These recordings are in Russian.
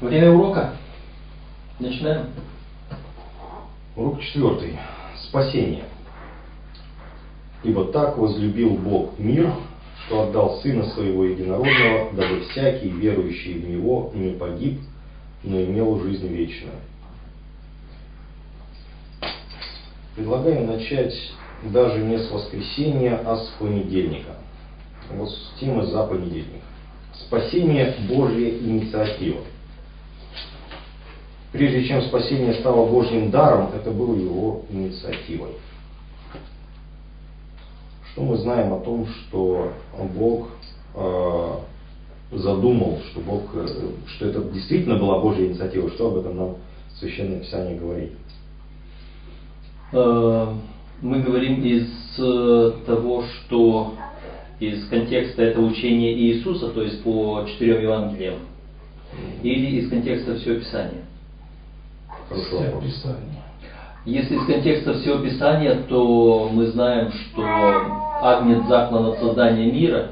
Время урока. Начинаем. Урок четвертый. Спасение. Ибо так возлюбил Бог мир, что отдал Сына Своего Единородного, дабы всякий, верующий в Него, не погиб, но имел жизнь вечную. Предлагаю начать даже не с воскресенья, а с понедельника. Вот с темы за понедельник. Спасение – Божья инициатива. Прежде чем спасение стало Божьим даром, это было его инициативой. Что мы знаем о том, что Бог э, задумал, что Бог, э, что это действительно была Божья инициатива, что об этом нам Священное Писание говорит? Э, мы говорим из того, что из контекста этого учения Иисуса, то есть по четырем Евангелиям, или из контекста всего Писания? Хорошо. Если из контекста всего Писания, то мы знаем, что Агнец заклан от создания мира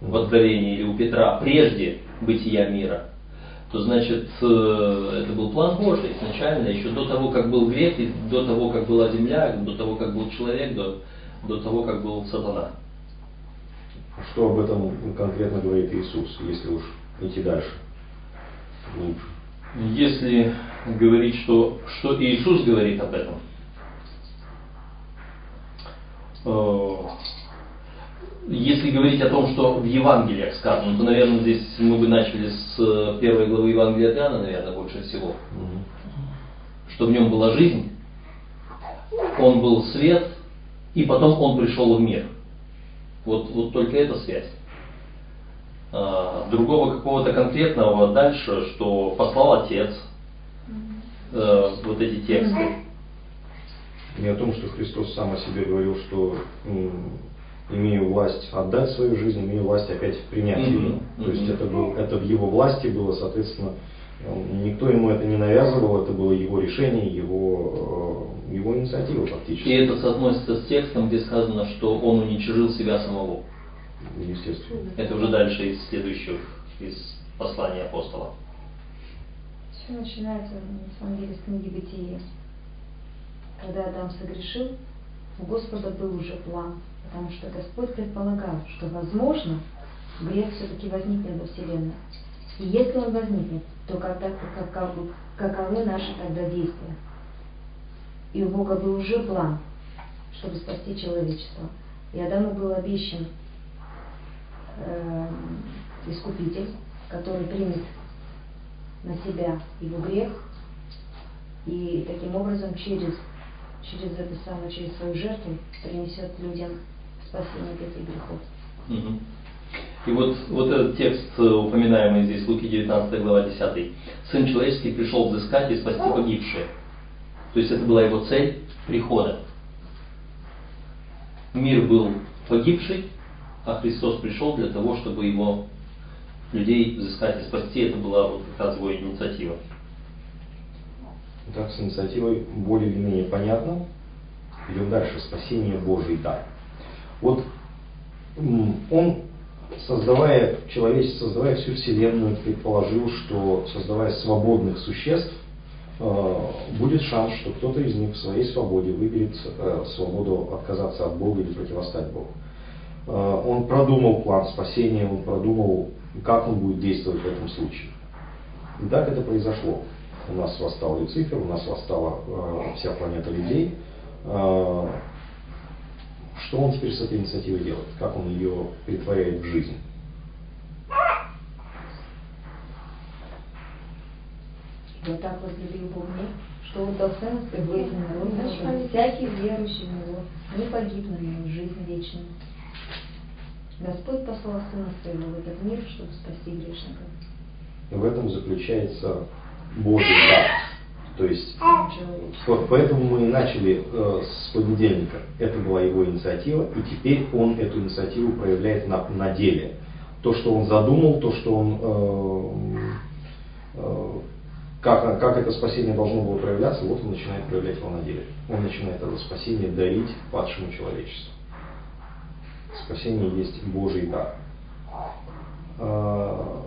в Откровении или у Петра прежде бытия мира, то значит э, это был план Божий изначально, еще до того, как был грех, до того, как была земля, до того, как был человек, до, до того, как был сатана. Что об этом конкретно говорит Иисус, если уж идти дальше, глубже? Если говорить, что, что Иисус говорит об этом, э, если говорить о том, что в Евангелиях сказано, то, наверное, здесь мы бы начали с первой главы Евангелия от Иоанна, наверное, больше всего. Угу. Что в нем была жизнь, он был свет, и потом он пришел в мир. Вот, вот только эта связь. А, другого какого-то конкретного дальше, что послал Отец, э, вот эти тексты. Не о том, что Христос сам о себе говорил, что имею власть отдать свою жизнь, имею власть опять принять ее. Mm-hmm. То есть это, был, это в его власти было, соответственно, никто ему это не навязывал, это было его решение, его, э, его инициатива фактически. И это соотносится с текстом, где сказано, что он уничижил себя самого. Естественно. Это уже дальше из следующих, из послания апостола. Все начинается, на самом деле, с книги Бытия. Когда Адам согрешил, у Господа был уже план, потому что Господь предполагал, что, возможно, грех все-таки возникнет во Вселенной. И если он возникнет, то когда, как, каковы наши тогда действия? И у Бога был уже план, чтобы спасти человечество. И Адаму был обещан э, искупитель, который примет на себя его грех и таким образом через, через это самое, через свою жертву принесет людям спасение от этих грехов. Угу. И вот, вот этот текст, э, упоминаемый здесь, Луки 19 глава 10. «Сын человеческий пришел взыскать и спасти погибшие». То есть это была его цель прихода. Мир был погибший, а Христос пришел для того, чтобы его людей взыскать и спасти. Это была вот как раз его инициатива. Так, с инициативой более или менее понятно. Идем дальше. Спасение Божий дар. Вот он, создавая человечество, создавая всю Вселенную, предположил, что создавая свободных существ, будет шанс, что кто-то из них в своей свободе выберет э, свободу отказаться от Бога или противостать Богу. Э, он продумал план спасения, он продумал, как он будет действовать в этом случае. И так это произошло. У нас восстал Люцифер, у нас восстала э, вся планета людей. Э, что он теперь с этой инициативой делает? Как он ее притворяет в жизнь? Вот так возлюбил Бог мир, что отдал Сына Своего единородного, всякий верующий в Него не погиб, но жизнь вечную. Господь послал Сына Своего в этот мир, чтобы спасти грешников. В этом заключается Божий дар. То есть, вот поэтому мы и начали э, с понедельника. Это была его инициатива, и теперь он эту инициативу проявляет на, на деле. То, что он задумал, то, что он, э, э, как, как это спасение должно было проявляться, вот он начинает проявлять его на деле. Он начинает это спасение дарить падшему человечеству. Спасение есть Божий дар. А,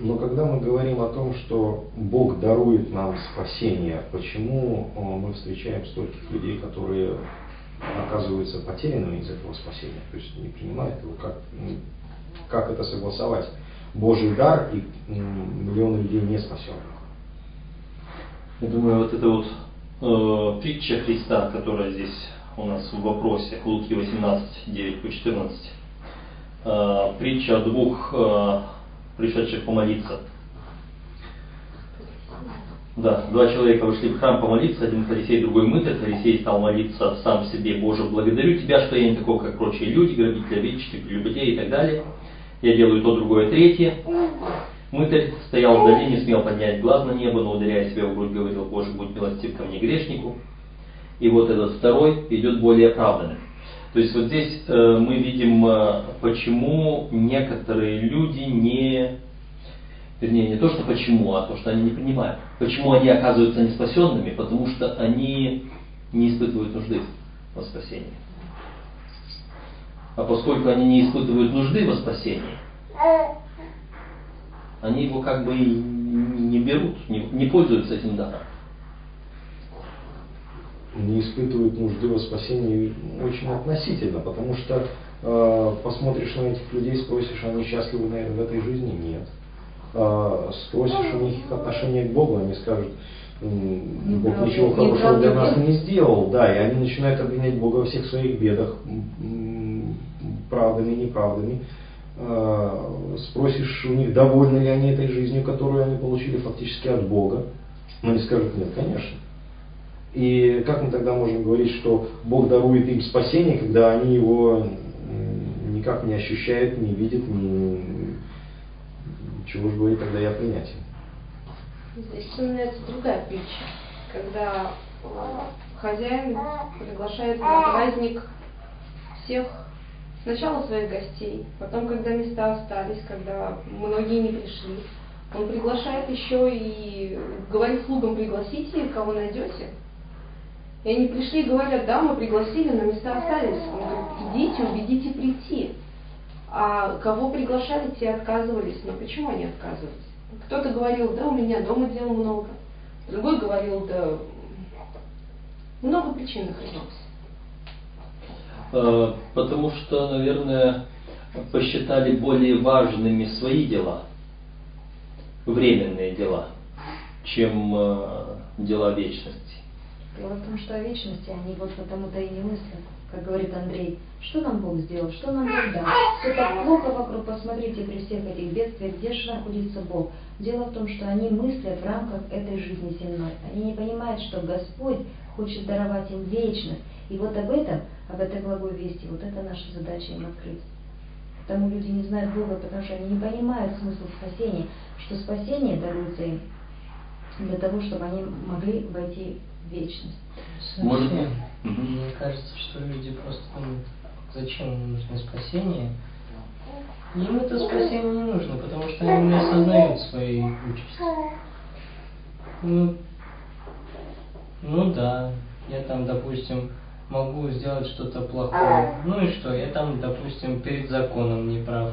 Но когда мы говорим о том, что Бог дарует нам спасение, почему э, мы встречаем стольких людей, которые оказываются потерянными из этого спасения, то есть не принимают его, как, как это согласовать? Божий дар и миллионы людей не спасенных. Я думаю, вот это вот э, притча Христа, которая здесь у нас в вопросе, Луки 18, 9 по 14. Э, притча о двух э, пришедших помолиться. Да, два человека вышли в храм помолиться, один фарисей, другой мытарь. Фарисей стал молиться сам себе, Боже, благодарю Тебя, что я не такой, как прочие люди, грабители, обидчики, прелюбодеи и так далее. Я делаю то, другое, третье. Мытарь стоял вдали, не смел поднять глаз на небо, но ударяя себя в грудь, говорил, Боже, будь милостив ко мне грешнику. И вот этот второй идет более оправданным. То есть вот здесь э, мы видим, э, почему некоторые люди не, вернее, не то, что почему, а то, что они не принимают. Почему они оказываются неспасенными? Потому что они не испытывают нужды во спасении. А поскольку они не испытывают нужды во спасении, они его как бы не берут, не, не пользуются этим даром. Не испытывают нужды во спасении очень относительно, потому что э, посмотришь на этих людей, спросишь, они счастливы на, в этой жизни? Нет. Э, спросишь у них их отношение к Богу, они скажут, Бог ничего хорошего для нас не сделал, да, и они начинают обвинять Бога во всех своих бедах, правдами и неправдами. Э, спросишь у них, довольны ли они этой жизнью, которую они получили фактически от Бога, но они скажут, нет, конечно. И как мы тогда можем говорить, что Бог дарует им спасение, когда они его никак не ощущают, не видят, не... чего же говорить тогда и о принятии? Здесь вспоминается другая притча, когда хозяин приглашает на праздник всех Сначала своих гостей, потом, когда места остались, когда многие не пришли, он приглашает еще и говорит слугам, пригласите, кого найдете. И они пришли и говорят, да, мы пригласили, но места остались. Он говорит, идите, убедите прийти. А кого приглашали, те отказывались. Но почему они отказывались? Кто-то говорил, да, у меня дома дел много. Другой говорил, да, много причин находилось. Э, потому что, наверное, посчитали более важными свои дела, временные дела, чем э, дела вечности. Дело в том, что о вечности они вот потому-то и не мыслят. Как говорит Андрей, что нам Бог сделал, что нам Бог дал. Все так плохо вокруг, посмотрите при всех этих бедствиях, где же находится Бог. Дело в том, что они мыслят в рамках этой жизни земной. Они не понимают, что Господь хочет даровать им вечность. И вот об этом, об этой благой вести, вот это наша задача им открыть. Потому люди не знают Бога, потому что они не понимают смысл спасения, что спасение даруется им для того, чтобы они могли войти в вечность. Может, мне кажется, что люди просто думают, зачем им нужно спасение. Им это спасение не нужно, потому что они не осознают своей участи. Ну, ну да, я там, допустим, могу сделать что-то плохое. Ну и что, я там, допустим, перед законом не прав.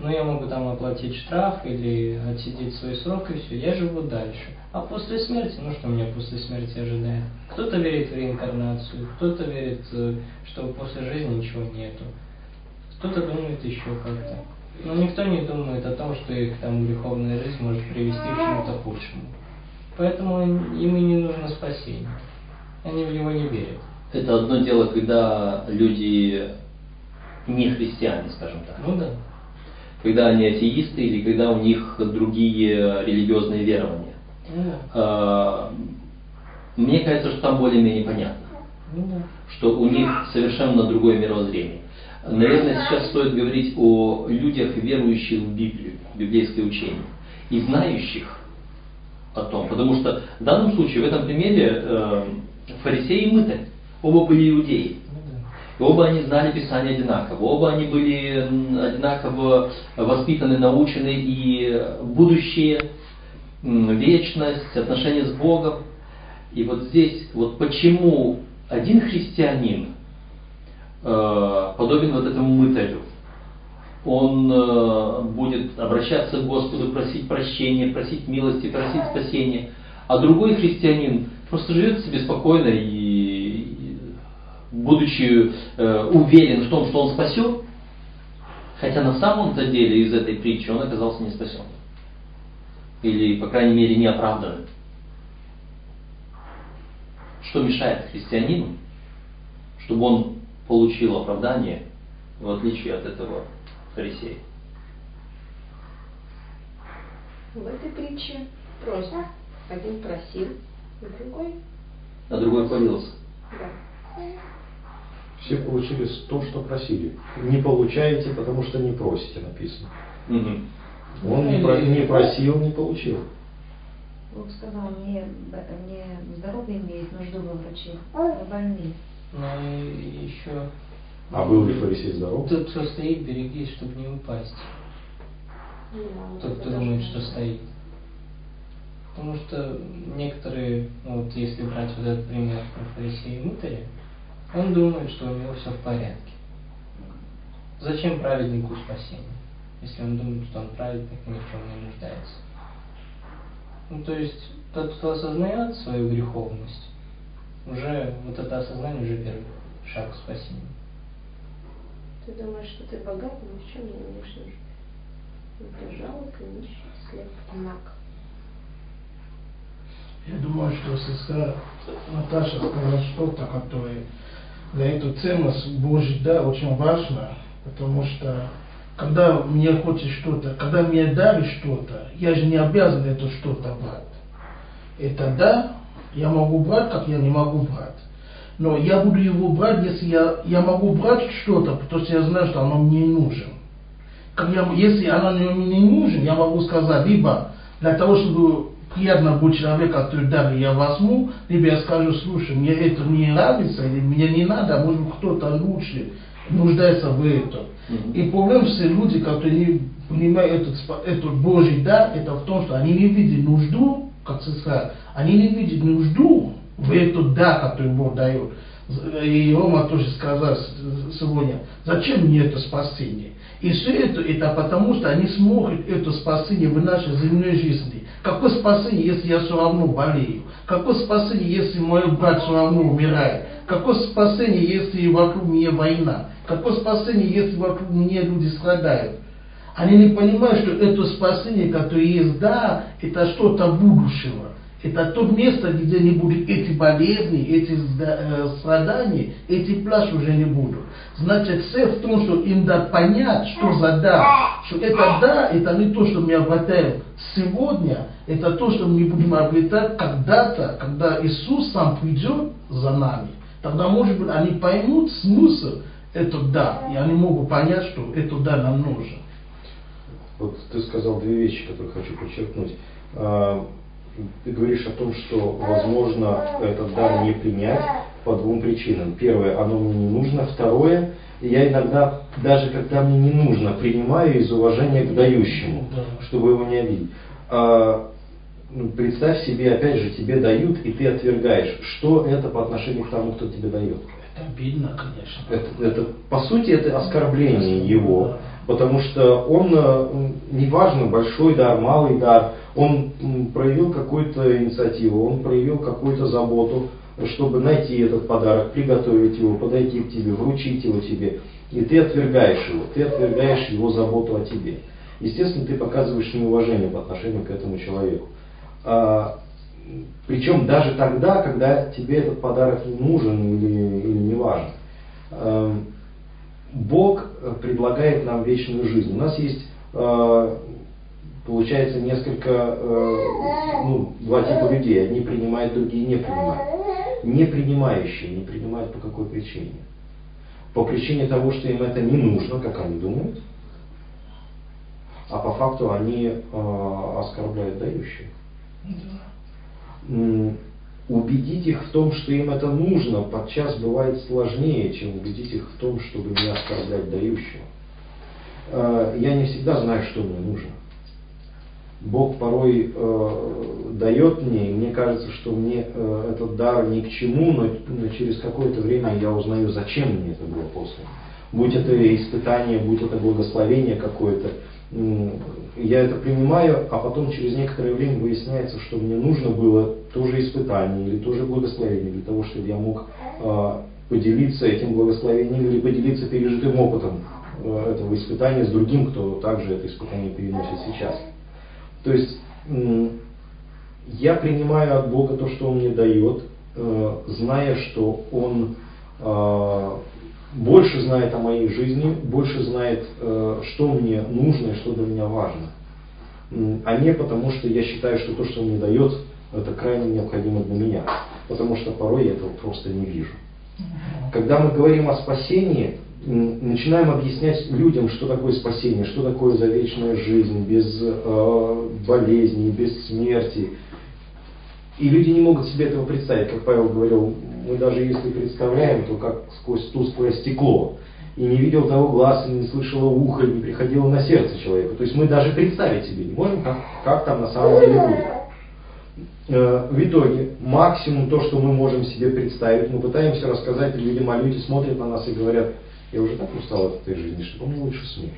Ну, я могу там оплатить штраф или отсидеть свой срок, и все, я живу дальше. А после смерти, ну что меня после смерти ожидает? Кто-то верит в реинкарнацию, кто-то верит, э, что после жизни ничего нету. Кто-то думает еще как-то. Но никто не думает о том, что их там греховная жизнь может привести к чему-то худшему. Поэтому им и не нужно спасение. Они в него не верят. Это одно дело, когда люди не христиане, скажем так. Ну да. Когда они атеисты или когда у них другие религиозные верования. Ну, да. А, мне кажется, что там более-менее понятно. Ну, да. Что у них совершенно другое мировоззрение. Наверное, сейчас стоит говорить о людях, верующих в Библию, в библейское учение, и знающих о том. Потому что в данном случае, в этом примере, э, фарисеи и мытарь. Оба были иудеи. И оба они знали Писание одинаково. Оба они были одинаково воспитаны, научены и будущее, вечность, отношения с Богом. И вот здесь, вот почему один христианин э, подобен вот этому мытарю, он э, будет обращаться к Господу, просить прощения, просить милости, просить спасения. А другой христианин просто живет себе спокойно и, будучи э, уверен в том, что он спасен, хотя на самом-то деле из этой притчи он оказался не спасен. Или, по крайней мере, не оправдан. Что мешает христианину, чтобы он получил оправдание, в отличие от этого фарисея? В этой притче просьба. Один просил, а другой... А другой хвалился. Да. Все получили то, что просили. Не получаете, потому что не просите, написано. Угу. Он не, про, не просил, не получил. Бог сказал, не, не здоровые имеют нужду во враче, а больные. Ну и еще... А был ли фарисей здоров? Тот, кто стоит, берегись, чтобы не упасть. Да, Тот, кто думает, что стоит. Потому что некоторые, ну вот если брать вот этот пример про фарисея и мытаря, он думает, что у него все в порядке. Зачем праведнику спасение, если он думает, что он праведник и ни в чем не нуждается? Ну, то есть, тот, кто осознает свою греховность, уже вот это осознание уже первый шаг к спасению. Ты думаешь, что ты богат, но ни в чем не имеешь нужды. Ты жалок и нищий, слеп и наг. Я думаю, что сестра Наташа сказала что-то, которое для эту ценность Божий да, очень важно, потому что когда мне хочешь что-то, когда мне даришь что-то, я же не обязан это что-то брать. Это да, я могу брать, как я не могу брать. Но я буду его брать, если я, я могу брать что-то, потому что я знаю, что оно мне нужен. Как я, если оно мне не нужен, я могу сказать, либо для того, чтобы приятно быть человек, который дали я возьму, либо я скажу, слушай, мне это не нравится, или мне не надо, а может быть кто-то лучше нуждается в этом. Мгм. И проблем все люди, которые не понимают этот, этот Божий дар, это в том, что они не видят нужду, как сестра, они не видят нужду в этот дар, который Бог дает. И Рома тоже сказал сегодня, зачем мне это спасение? И все это, это потому, что они смотрят это спасение в нашей земной жизни. Какое спасение, если я все равно болею? Какое спасение, если мой брат все равно умирает? Какое спасение, если вокруг меня война? Какое спасение, если вокруг меня люди страдают? Они не понимают, что это спасение, которое есть, да, это что-то будущего. Это то место, где не будут эти болезни, эти э, страдания, эти плач уже не будут. Значит, цель в том, что им дать понять, что за да. Что это да, это не то, что мы обретаем сегодня, это то, что мы будем обретать когда-то, когда Иисус сам придет за нами. Тогда, может быть, они поймут смысл это да, и они могут понять, что это да нам нужно. Вот ты сказал две вещи, которые хочу подчеркнуть. Ты говоришь о том, что возможно этот дар не принять по двум причинам. Первое, оно мне не нужно. Второе, я иногда, даже когда мне не нужно, принимаю из уважения к дающему, Да. чтобы его не обидеть. А, ну, Представь себе, опять же, тебе дают, и ты отвергаешь. Что это по отношению к тому, кто тебе дает? Это обидно, конечно. Это, это, по сути, это оскорбление его, потому что он, э, неважно, большой дар, малый дар, он проявил какую-то инициативу, он проявил какую-то заботу, чтобы найти этот подарок, приготовить его, подойти к тебе, вручить его тебе, и ты отвергаешь его, ты отвергаешь его заботу о тебе. Естественно, ты показываешь неуважение по отношению к этому человеку. А, причем даже тогда, когда тебе этот подарок не нужен или, или не важен. Бог э, предлагает нам вечную жизнь. У нас есть, э, получается, несколько, э, ну, два типа людей. Одни принимают, другие не принимают. Не принимающие не принимают по какой причине? По причине того, что им это не нужно, как они думают, а по факту они оскорбляют дающих. Убедить их в том, что им это нужно, подчас бывает сложнее, чем убедить их в том, чтобы не оскорблять дающего. Э, Я не всегда знаю, что мне нужно. Бог порой э, дает мне, и мне кажется, что мне э, этот дар ни к чему, но, но через какое-то время я узнаю, зачем мне это было послано. будь это испытание, будь это благословение какое-то, я это принимаю, а потом через некоторое время выясняется, что мне нужно было тоже испытание или тоже благословение для того, чтобы я мог а, поделиться этим благословением или поделиться пережитым опытом а, этого испытания с другим, кто также это испытание переносит сейчас. То есть я принимаю от Бога то, что Он мне дает, э, зная, что Он а, больше знает о моей жизни, больше знает, э, что мне нужно и что для меня важно. А не потому, что я считаю, что то, что он мне дает, это крайне необходимо для меня. Потому что порой я этого просто не вижу. Когда мы говорим о спасении, начинаем объяснять людям, что такое спасение, что такое за вечная жизнь, без э, болезней, без смерти. И люди не могут себе этого представить, как Павел говорил, мы даже если представляем, то как сквозь тусклое стекло. И не видел того глаз, и не слышало ухо, и не приходило на сердце человека. То есть мы даже представить себе не можем, как, как там на самом деле будет. Э, в итоге, максимум то, что мы можем себе представить, мы пытаемся рассказать людям, а люди смотрят на нас и говорят, я уже так устал от этой жизни, что мне лучше смерть.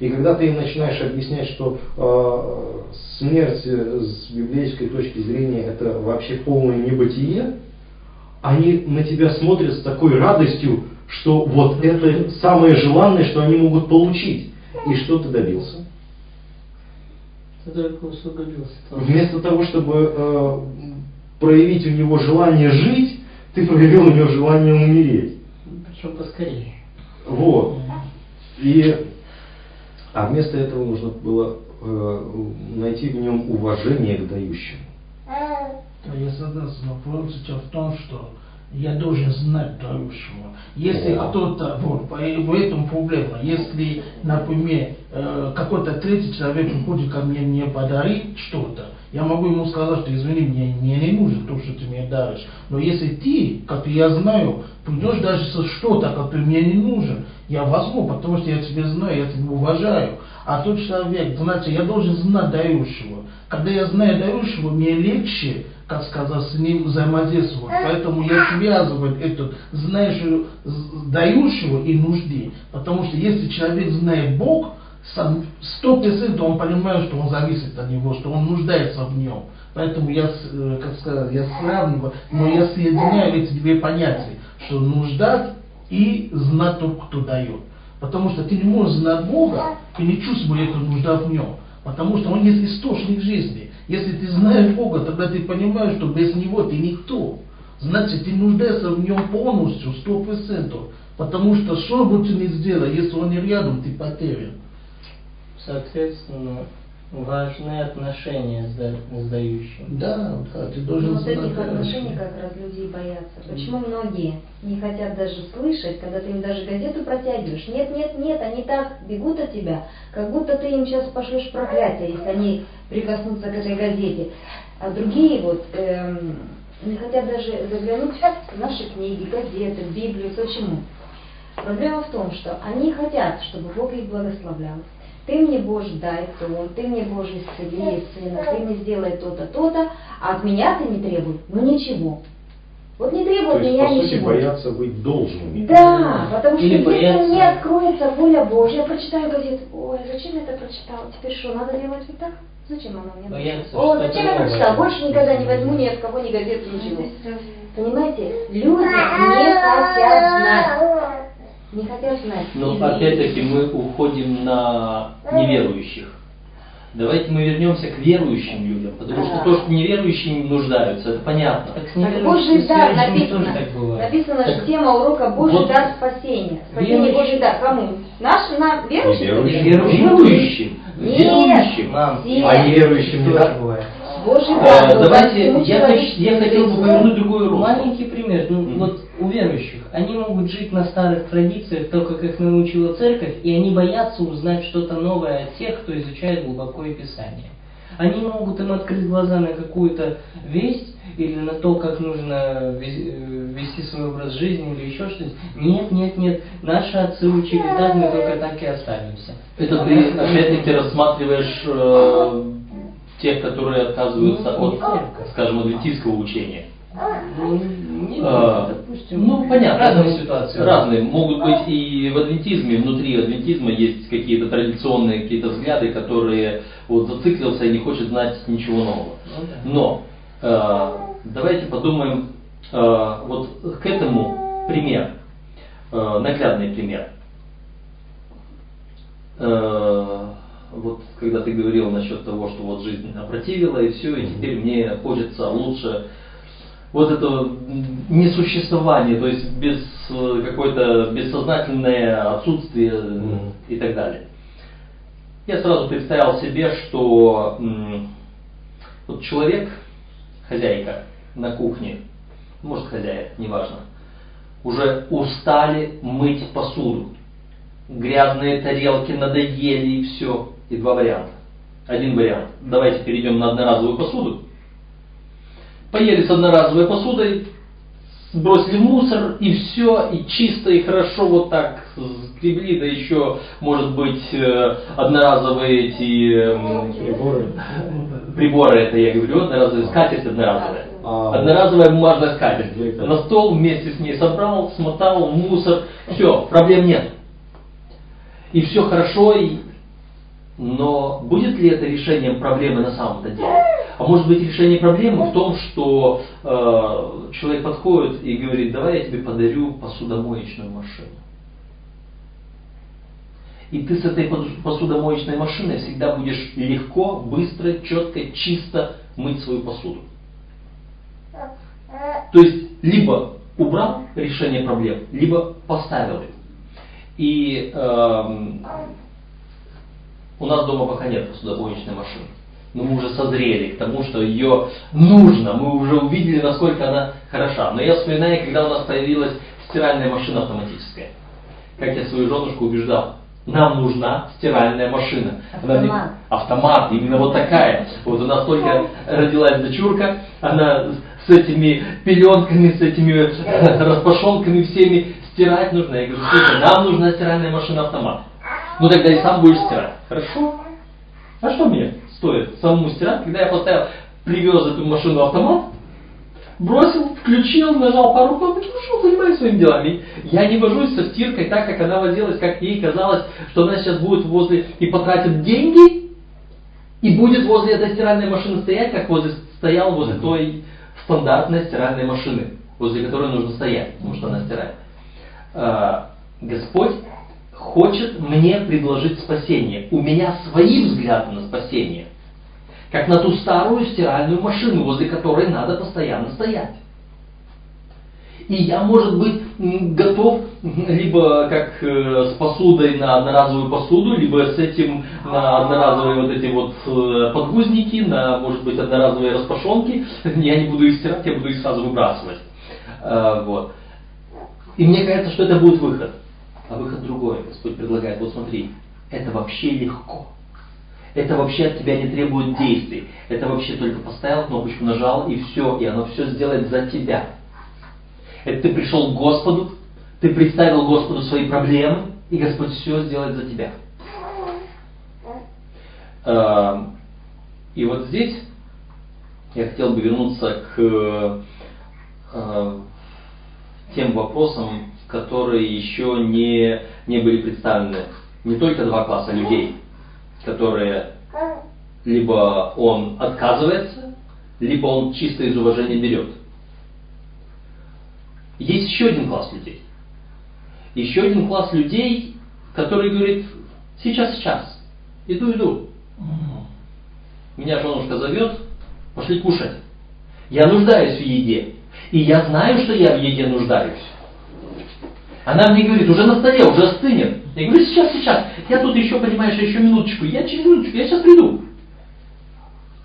И когда ты им начинаешь объяснять, что э, смерть с библейской точки зрения это вообще полное небытие, они на тебя смотрят с такой радостью, что вот это самое желанное, что они могут получить. И что ты добился? Ты только усугубился. Вместо того, чтобы э, проявить у него желание жить, ты проявил у него желание умереть. Причем поскорее. Вот. И а вместо этого нужно было э, найти в нем уважение к дающему. То я согласен, но вопрос в том, что я должен знать дающего. Если кто-то, вот, в этом проблема, если, например, э, какой-то третий человек приходит ко мне, мне подарит что-то, я могу ему сказать, что извини, мне, мне не нужно то, что ты мне даришь. Но если ты, как я знаю, придешь даже со что-то, которое мне не нужно, я возьму, потому что я тебя знаю, я тебя уважаю. А тот человек, значит, я должен знать дающего. Когда я знаю дающего, мне легче, как сказать, с ним взаимодействовать. Поэтому я связываю это, знаешь, дающего и нужды. Потому что если человек знает Бог, сто процентов он понимает, что он зависит от него, что он нуждается в нем. Поэтому я, э, как сказать, я сравниваю, но я соединяю эти две понятия, что нужда и знать тот, кто дает. Потому что ты не можешь знать Бога и не чувствовать эту нужду в нем. Потому что он есть источник жизни. Если ты знаешь Бога, тогда ты понимаешь, что без Него ты никто. Значит, ты нуждаешься в нем полностью, сто процентов. Потому что что бы ты ни сделал, если он не рядом, ты потерян. Соответственно, важны отношения с дающим. Да, да, ты должен Но вот этих отношений как раз люди боятся. Почему многие не хотят даже слышать, когда ты им даже газету протягиваешь? Нет, нет, нет, они так бегут от тебя, как будто ты им сейчас пошлешь проклятие, если они прикоснутся к этой газете. А другие вот эм, не хотят даже заглянуть в наши книги, газеты, Библию. Почему? Проблема в том, что они хотят, чтобы Бог их благословлял. Ты мне, Боже, дай то, ты мне, Боже, исцели сына, ты мне сделай то-то, то-то, а от меня ты не требуй, ну ничего. Вот не требуй от меня по ничего. Сути, боятся быть должными. Да, потому что Или если боятся... мне откроется воля Божья, я прочитаю газету, ой, зачем я это прочитал? Теперь что, надо делать вот так? Зачем она мне Боятся, О, зачем я прочитал? Больше никогда не возьму ни от кого ни газету, ничего. Понимаете, люди не хотят знать не хотят знать. Но опять-таки мы уходим на неверующих. Давайте мы вернемся к верующим людям, потому что то, что неверующие нуждаются, это понятно. Так, с Так Божий дар написано. тоже так бывает. Написано Так же тема урока Божий вот дар спасения. Спасение Божий дар. Кому? Наш, на верующим? Верующим. Нет. Верующим. Мам, Все. А неверующим не так бывает. Божий А, дар. был давайте, я, я хотел бы повернуть другой руку. Маленький пример. Ну, Мгм. вот у верующих. Они могут жить на старых традициях, то, как их научила церковь, и они боятся узнать что-то новое от тех, кто изучает глубокое Писание. Они могут им открыть глаза на какую-то весть или на то, как нужно э, вести свой образ жизни или еще что-нибудь. Нет, нет, нет. Наши отцы учили так, мы только так и останемся. Это ты опять-таки рассматриваешь э, тех, которые отказываются от, скажем, адвентистского учения. Ну, не, А, допустим, ну, понятно. разные ситуации. Разные. Могут быть и в адвентизме, внутри адвентизма есть какие-то традиционные какие-то взгляды, которые вот зациклился и не хочет знать ничего нового. Ну. Но э, давайте подумаем э, вот к этому пример, э, наглядный пример. Э, вот когда ты говорил насчет того, что вот жизнь опротивила и все, и теперь мне хочется лучше вот это несуществование, то есть без э, какое-то бессознательное отсутствие Мгм. и так далее. Я сразу представил себе, что вот человек, хозяйка на кухне, может хозяин, неважно, уже устали мыть посуду. Грязные тарелки надоели и все. И два варианта. Один вариант. Давайте перейдем на одноразовую посуду. Поели с одноразовой посудой, сбросили в мусор, и все, и чисто, и хорошо вот так скребли, да еще, может быть, э, одноразовые эти эм, Приборы. приборы, это я говорю, одноразовые, скатерть одноразовая. А, Одноразовая бумажная скатерть. На стол вместе с ней собрал, смотал, в мусор, все, проблем нет. И все хорошо, и... но будет ли это решением проблемы на самом-то деле? А может быть решение проблемы в том, что э, человек подходит и говорит, давай я тебе подарю посудомоечную машину. И ты с этой посудомоечной машиной всегда будешь легко, быстро, четко, чисто мыть свою посуду. То есть, либо убрал решение проблем, либо поставил их. И эм, у нас дома пока нет посудомоечной машины. Но мы уже созрели к тому, что ее нужно. Мы уже увидели, насколько она хороша. Но я вспоминаю, когда у нас появилась стиральная машина автоматическая. Как я свою женушку убеждал. Нам нужна стиральная машина. Она Автомат. автомат, именно вот такая. Вот у нас только родилась дочурка, она с этими пеленками, с этими распашонками всеми стирать нужно. Я говорю, слушай, нам нужна стиральная машина автомат. Ну тогда и сам будешь стирать. Хорошо? А что мне стоит самому стирать, когда я поставил, привез эту машину автомат, бросил, включил, нажал пару кнопок и ушел, занимаюсь своими делами. Я не вожусь со стиркой так, как она возилась, как ей казалось, что она сейчас будет возле и потратит деньги, и будет возле этой стиральной машины стоять, как возле, стоял возле той стандартной стиральной машины, возле которой нужно стоять, потому что она стирает. А, Господь хочет мне предложить спасение. У меня свои взгляды на спасение. Как на ту старую стиральную машину, возле которой надо постоянно стоять. И я, может быть, готов либо как э, с посудой на одноразовую посуду, либо с этим на одноразовые вот эти вот э, подгузники, на, может быть, одноразовые распашонки. Я не буду их стирать, я буду их сразу выбрасывать. Э, Вот. И мне кажется, что это будет выход. А выход другой. Господь предлагает, вот смотри, это вообще легко. Это вообще от тебя не требует действий. Это вообще только поставил кнопочку, нажал и все, и оно все сделает за тебя. Это ты пришел к Господу, ты представил Господу свои проблемы, и Господь все сделает за тебя. Эм, И вот здесь я хотел бы вернуться к э, тем вопросам, которые еще не, не были представлены. Не только два класса людей, которые либо он отказывается, либо он чисто из уважения берет. Есть еще один класс людей. Еще один класс людей, который говорит, сейчас, сейчас, иду, иду. Меня женушка зовет, пошли кушать. Я нуждаюсь в еде. И я знаю, что я в еде нуждаюсь. Она мне говорит, уже на столе, уже остынет. Я говорю, сейчас, сейчас. Я тут еще, понимаешь, еще минуточку. Я через минуточку, я сейчас приду.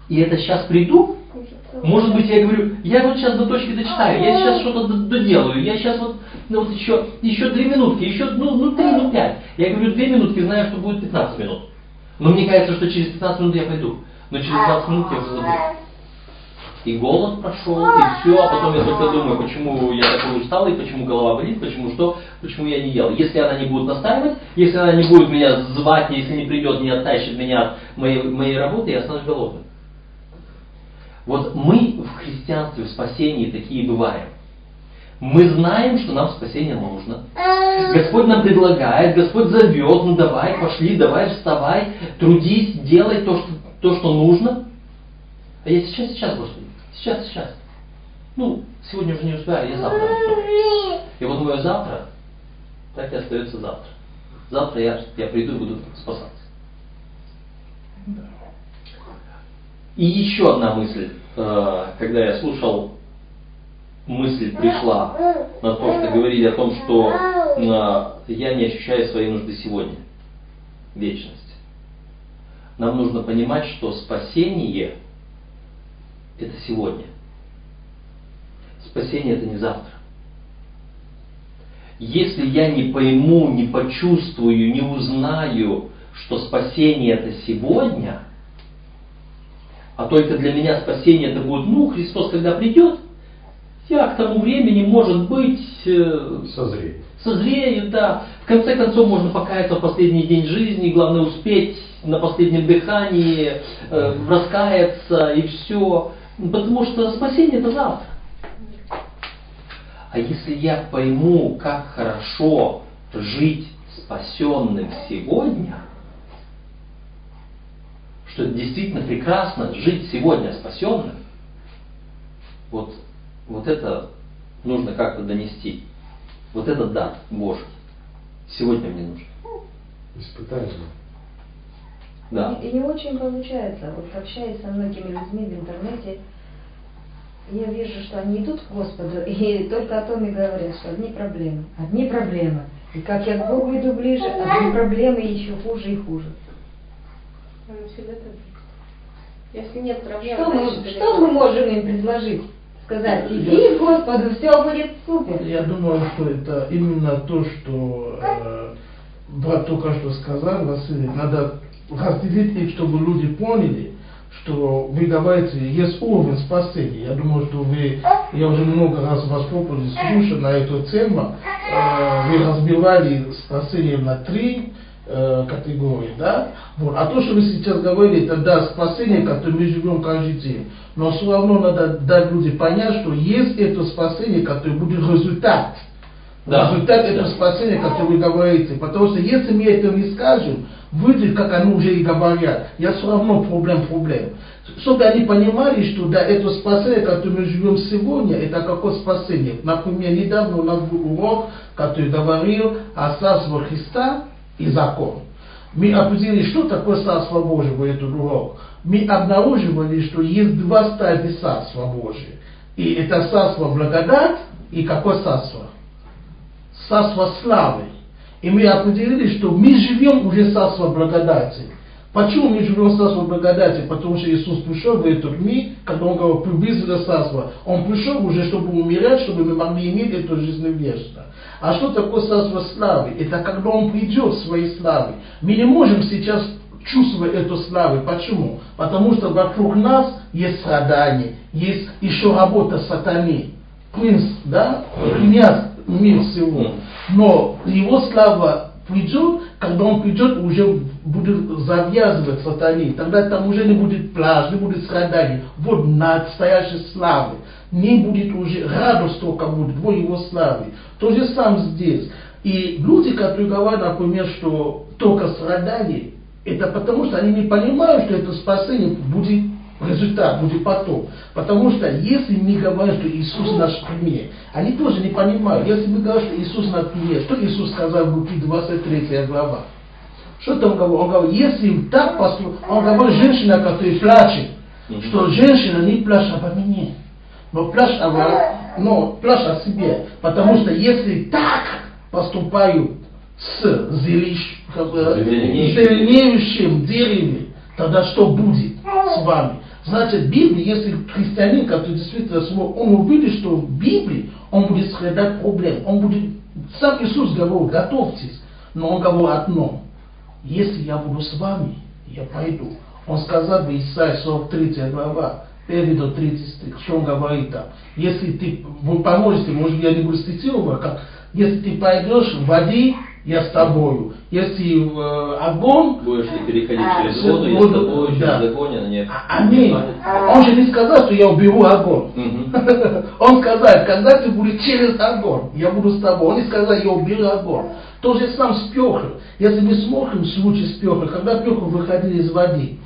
И это сейчас приду, может быть, я говорю, я вот сейчас до точки дочитаю, я сейчас что-то доделаю, я сейчас вот, ну вот еще, еще две минутки, еще, ну, ну три, ну пять. Я говорю, две минутки, знаю, что будет 15 минут. Но мне кажется, что через 15 минут я пойду. Но через 20 минут я уже забыл. И голод прошел, и все, а потом я только думаю, почему я такой усталый, почему голова болит, почему что, почему я не ел. Если она не будет настаивать, если она не будет меня звать, если не придет, не оттащит меня от моей, моей работы, я останусь голодным. Вот мы в христианстве, в спасении такие бываем. Мы знаем, что нам спасение нужно. Господь нам предлагает, Господь зовет, ну давай, пошли, давай, вставай, трудись, делай то, что, то, что нужно. А я сейчас, сейчас, Господи, сейчас, сейчас. Ну, сегодня уже не успею, я завтра. И вот мое завтра, так и остается завтра. Завтра я, я приду и буду спасаться. И еще одна мысль, э, когда я слушал, мысль пришла на то, что говорили о том, что э, я не ощущаю своей нужды сегодня, вечность. Нам нужно понимать, что спасение – это сегодня. Спасение – это не завтра. Если я не пойму, не почувствую, не узнаю, что спасение это сегодня, а только для меня спасение это будет, ну, Христос когда придет, я к тому времени, может быть, э, созрею. Созрею, да. В конце концов, можно покаяться в последний день жизни, главное успеть на последнем дыхании, э, раскаяться и все. Потому что спасение это завтра. А если я пойму, как хорошо жить спасенным сегодня, что это действительно прекрасно жить сегодня спасенным, вот, вот это нужно как-то донести. Вот этот дар Божий сегодня мне нужен. Испытание. Да. И не очень получается. Вот общаясь со многими людьми в интернете, я вижу, что они идут к Господу и только о том и говорят, что одни проблемы, одни проблемы. И как я к Богу иду ближе, одни проблемы еще хуже и хуже. Если нет проблем, что, мы, что мы можем им предложить? Сказать, иди к Господу, все будет супер. Я думаю, что это именно то, что э, брат только что сказал, Василий, надо разделить их, чтобы люди поняли, что вы говорите, есть уровень спасения. Я думаю, что вы, я уже много раз вас проповеди слушал на эту тему, э, вы разбивали спасение на три э, категории, да? Вот. А то, что вы сейчас говорите, это да, спасение, которое мы живем каждый день. Но все равно надо дать людям понять, что есть это спасение, которое будет результат. Да. Результат да. этого спасения, которое вы говорите. Потому что если мы это не скажем, выйдет, как они уже и говорят, я все равно проблем, проблем. Чтобы они понимали, что да, это спасение, которое мы живем сегодня, это какое спасение. Например, недавно у нас был урок, который говорил о Царстве Христа и закон. Мы определили, что такое Царство Божие в этот урок. Мы обнаруживали, что есть два стадии Царства Божия. И это Царство благодать и какое Царство? Царство славы. И мы определили, что мы живем уже царство благодати. Почему мы живем царство благодати? Потому что Иисус пришел в этот мир, когда Он говорил, приблизилось царство. Он пришел уже, чтобы умереть, чтобы мы могли иметь эту жизнь вечно. А что такое царство славы? Это когда Он придет в своей славе. Мы не можем сейчас чувствовать эту славу. Почему? Потому что вокруг нас есть страдания, есть еще работа сатаны. Принц, да, князь мир всего. Но его слава придет, когда он придет, уже будет завязывать сатане. Тогда там уже не будет плаж, не будет страданий. Вот настоящей славы. Не будет уже радость только будет в его славе. То же самое здесь. И люди, которые говорят, например, что только страдания, это потому что они не понимают, что это спасение будет результат будет потом. Потому что если мы говорим, что Иисус наш пример, они тоже не понимают. Если мы говорим, что Иисус наш пример, что Иисус сказал в Луки 23 глава? Что там говорил? Он говорил, если так поступит, он говорит, женщина, которая плачет, что женщина не плачет обо мне, но плачет о, но плачет о себе. Потому что если так поступают с зелищ, зеленеющим деревом, тогда что будет с вами? Значит, Библия, если христианин, который действительно смог, он увидит, что в Библии он будет страдать проблем, он будет, сам Иисус говорил, готовьтесь, но он говорил одно, если я буду с вами, я пойду. Он сказал в Исаии 43 глава, 1 до 30 стих, что он говорит там. Если ты, вы поможете, может я не буду цитировать, как, если ты пойдешь в воде, я с тобою. Если э, огонь, Будешь ли переходить А, через воду, я с через да. огонь, она не а- аминь. Он же не сказал, что я уберу огонь. Он сказал, когда ты будешь через огонь, я буду с тобой. Он не сказал, я уберу огонь. То же самое с Пехой. Если мы смотрим случай с Пехой, когда Пеха выходил из воды,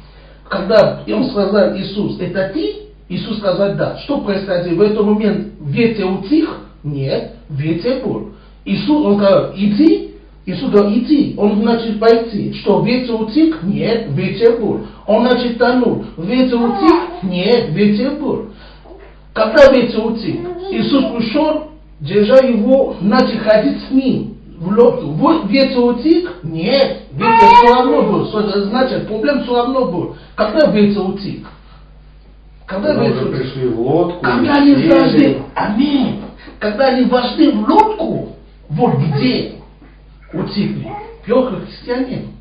когда им сказал Иисус, это ты? Иисус сказал, да. Что происходило? В этот момент ветер утих? Нет, ветер был. Иисус, он сказал, иди. Иисус говорил, иди. Он начал пойти. Что, ветер утих? Нет, ветер был. Он начал тонуть. Ветер утих? Нет, ветер был. Когда ветер утих, Иисус пришел, держа его, начал ходить с ним в лодку. Вот ветер утих? Нет, ветер все равно был. Значит? Проблем все равно был. Когда ветер утих? Когда Когда ветер пришли в лодку, Когда они сели. зашли, аминь, когда они вошли в лодку, вот где утихли. Петр христианин.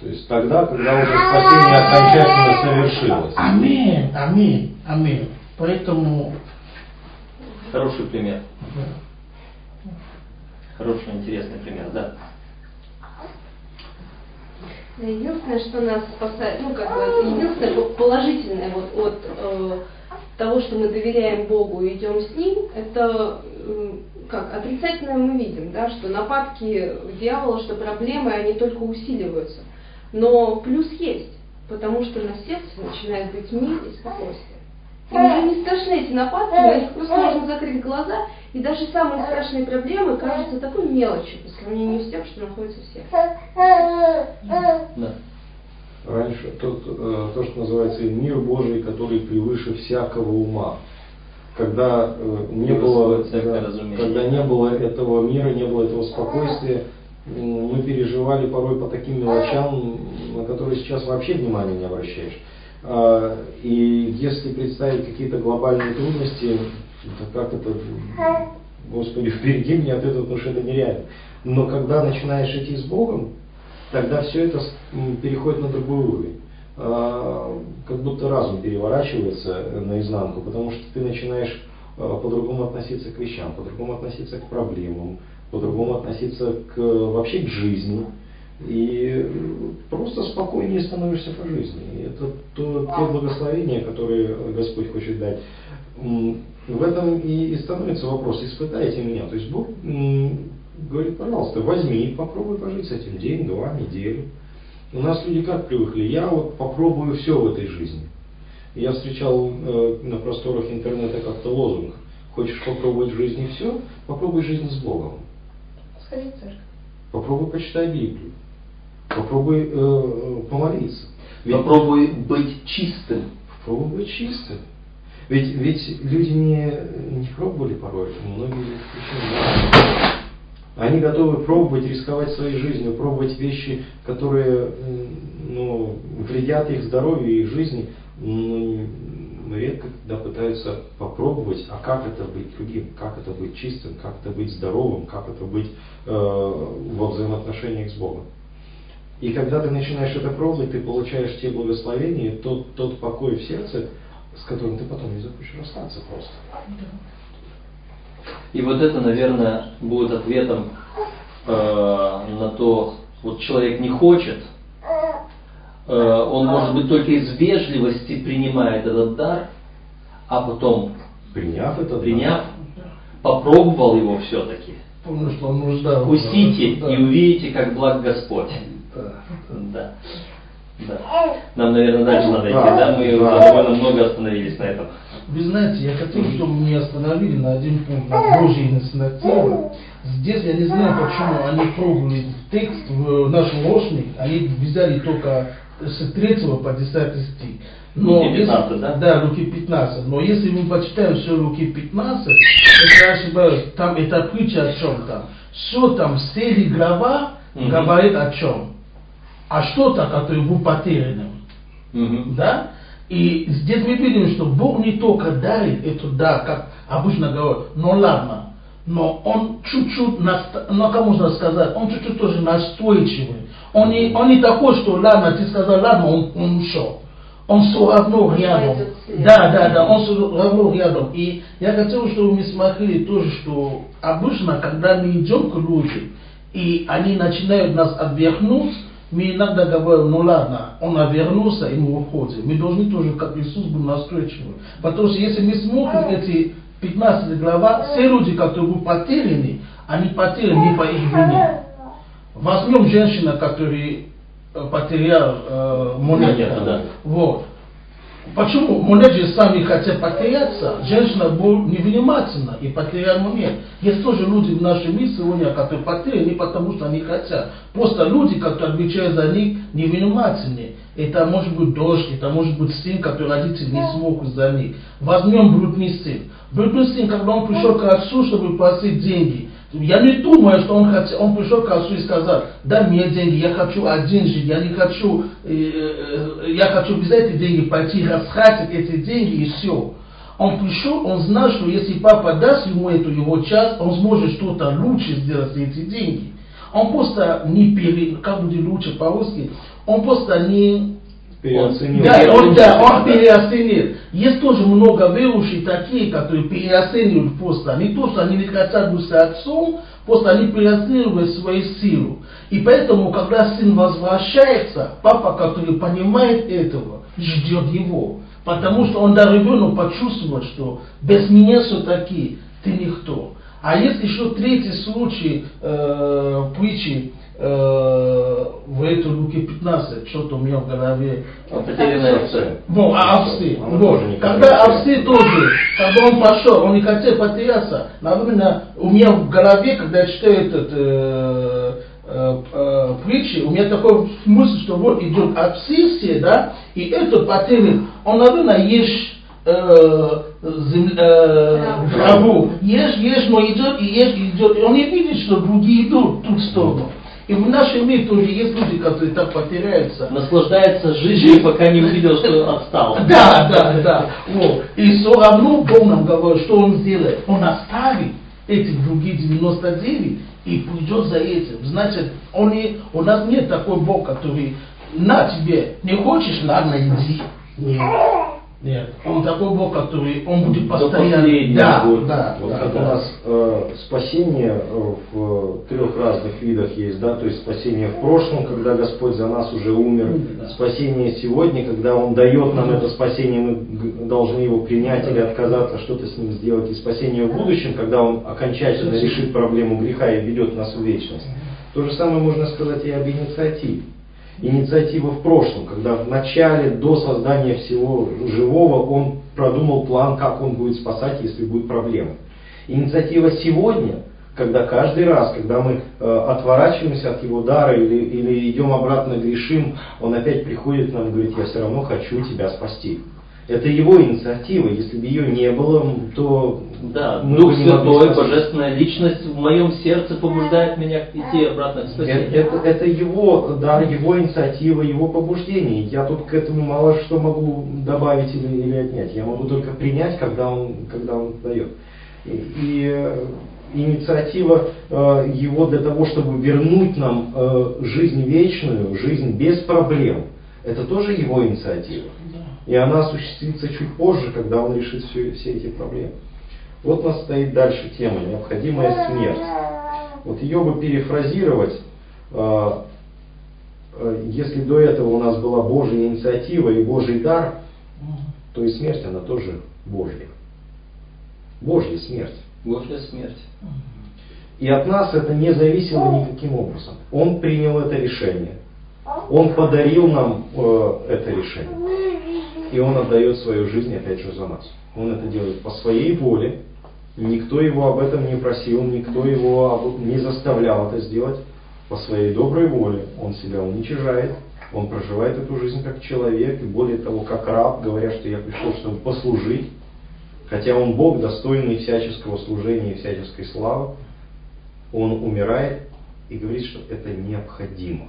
То есть тогда, когда уже спасение окончательно совершилось. Аминь, аминь, аминь. Поэтому Хороший пример. Хороший, интересный пример, да. Единственное, что нас спасает, ну как бы, единственное по- положительное вот от э, того, что мы доверяем Богу и идем с Ним, это э, как отрицательное мы видим, да, что нападки дьявола, что проблемы, они только усиливаются. Но плюс есть, потому что на сердце начинает быть мир и спокойствие. И уже не страшны эти нападки, на них просто нужно закрыть глаза, и даже самые страшные проблемы кажутся такой мелочью по сравнению с тем, что находится в сердце. да. Раньше тот, э, то, что называется мир Божий, который превыше всякого ума. Когда э, не было, да, когда не было этого мира, не было этого спокойствия, мы переживали порой по таким мелочам, на которые сейчас вообще внимания не обращаешь. А, И если представить какие-то глобальные трудности, то как это, Господи, впереди меня от этого, потому что это нереально. Но когда начинаешь идти с Богом, тогда все это переходит на другой уровень. А, Как будто разум переворачивается наизнанку, потому что ты начинаешь а, по-другому относиться к вещам, по-другому относиться к проблемам, по-другому относиться к, вообще к жизни. И э, просто спокойнее становишься по жизни. И это то, те благословения, которые Господь хочет дать. В этом и, и становится вопрос, испытайте меня. То есть Бог говорит, пожалуйста, возьми попробуй пожить с этим день, два, неделю. У нас люди как привыкли? Я вот попробую все в этой жизни. Я встречал э, на просторах интернета как-то лозунг. Хочешь попробовать в жизни все? Попробуй жизнь с Богом. Сходи в церковь. Попробуй почитай Библию. Попробуй э, э, помолиться. Ведь Попробуй быть чистым. попробуй быть чистым. Ведь, ведь люди не, не пробовали порой, многие исключения. Они готовы пробовать, рисковать своей жизнью, пробовать вещи, которые ну, вредят их здоровью и их жизни, но редко когда пытаются попробовать, а как это быть другим, как это быть чистым, как это быть здоровым, как это быть э, во взаимоотношениях с Богом. И когда ты начинаешь это пробовать, ты получаешь те благословения, тот, тот покой в сердце, с которым ты потом не захочешь расстаться просто. И вот это, наверное, будет ответом э, на то, вот человек не хочет, э, он, может быть, только из вежливости принимает этот дар, а потом, Приняв это, приняв, попробовал его все-таки. помню, что он нуждался. Вкусите Да. и увидите, как благ Господь. Да. Да. Да. Нам, наверное, дальше надо идти, Да, да? Мы да. довольно много остановились на этом. Вы знаете, я хотел, чтобы меня остановили на один пункт, на Божьей инициативе. Здесь я не знаю, почему они пробовали текст в наш рожник, они взяли только с 3 по 10 стих. Если- 15, да? Да, Луки 15. Но если мы почитаем все Луки 15, если я ошибаюсь, там это притча о чем там. Все там, все глава Мгм. говорит о чем. А что-то, которое был потерянным. Мгм. Да? И здесь мы видим, что Бог не только дарит это да, как обычно говорят, но ладно, но Он чуть-чуть, ну как можно сказать, Он чуть-чуть тоже настойчивый. Он не, он не такой, что ладно, ты сказал ладно, он, он ушел. Он все равно рядом. Да, да, да, он все равно рядом. И я хотел, чтобы мы смотрели тоже, что обычно, когда мы идем к людям, и они начинают нас отвернуть, мы иногда говорим, ну ладно, он отвернулся, и мы уходим. Мы должны тоже, как Иисус, быть настойчивы. Потому что если мы смотрим эти 15 глава, все люди, которые были потеряны, они потеряны не по их вине. Возьмем женщина, которая э, потерял э, монету. да. Вот. Почему? Монеты сами хотят потеряться. Женщина была невнимательна и потеряла монет. Есть тоже люди в нашем мире сегодня, которые потеряли не потому, что они хотят. Просто люди, которые отвечают за них, невнимательны. Это может быть дождь, это может быть сын, который родители не смогут за них. Возьмем блудный сын. Блудный сын, когда он пришел к отцу, чтобы просить деньги, я не думаю, что он, хотел, он пришел к отцу и сказал, дай мне деньги, я хочу один жить, я не хочу, э, э, я хочу без этих денег пойти растратить эти деньги и все. Он пришел, он знал, что если папа даст ему эту его часть, он сможет что-то лучше сделать за эти деньги. Он просто не пере, как будет лучше по-русски, он просто не Переоценил. да, он, да, он переоценил. Есть тоже много верующих такие, которые переоценивают просто. Не то, что они не хотят быть отцом, просто они переоценивают свою силу. И поэтому, когда сын возвращается, папа, который понимает этого, ждет его. Потому что он до ребенок почувствует, что без меня все-таки ты никто. А есть еще третий случай э, притчи, э, в эту Луки 15, что-то у меня в голове. Потерянная овца. Ну, а овцы. Вот. Когда овцы тоже, когда он пошел, он не хотел потеряться. Наверное, у меня в голове, когда я читаю этот э, э, э, притчи, у меня такой мысль, что вот идет овцы все, да, и этот потерян, он, наверное, ешь э, зем- э, траву, ешь, ешь, но идет и ешь, идет, и он не видит, что другие идут в ту сторону. И в нашем мире тоже есть люди, которые так потеряются. Наслаждается жизнью, пока не увидел, что отстал. Да, да, да. Вот. И все равно Бог нам говорит, что Он сделает. Он оставит этих других 99 и придет за этим. Значит, он не, у нас нет такой Бог, который на тебе, не хочешь, ладно, иди. Нет. Нет. Он такой Бог, который, он будет постоянно. Да, будет. да, Вот да, как да. у нас э, спасение э, в трех разных видах есть, да, то есть спасение в прошлом, когда Господь за нас уже умер, Да. спасение сегодня, когда Он дает нам это спасение, мы должны его принять или отказаться, что-то с ним сделать, и спасение в будущем, когда Он окончательно решит проблему греха и ведет нас в вечность. То же самое можно сказать и об инициативе. Инициатива в прошлом, когда в начале, до создания всего живого, он продумал план, как он будет спасать, если будет проблема. Инициатива сегодня, когда каждый раз, когда мы э, отворачиваемся от его дара или, или идем обратно грешим, он опять приходит к нам и говорит, я все равно хочу тебя спасти. Это его инициатива, если бы ее не было, то Да, мы Дух Святой. Божественная Личность в моем сердце побуждает меня идти обратно к Это, спасению. это, это его дар, его инициатива, его побуждение. Я тут к этому мало что могу добавить или, или отнять. Я могу только принять, когда он, когда он дает. И, и, э, инициатива э, его для того, чтобы вернуть нам э, жизнь вечную, жизнь без проблем, это тоже его инициатива. И она осуществится чуть позже, когда он решит все, все эти проблемы. Вот у нас стоит дальше тема «Необходимая смерть». Вот ее бы перефразировать, э, э, если до этого у нас была Божья инициатива и Божий дар, то и смерть, она тоже Божья. Божья смерть. Божья смерть. И от нас это не зависело никаким образом. Он принял это решение. Он подарил нам э, это решение. И он отдает свою жизнь опять же за нас. Он это делает по своей воле. Никто его об этом не просил, никто его не заставлял это сделать. По своей доброй воле он себя уничижает, он проживает эту жизнь как человек, и более того, как раб, говоря, что я пришел, чтобы послужить. Хотя он Бог, достойный всяческого служения и всяческой славы, он умирает и говорит, что это необходимо.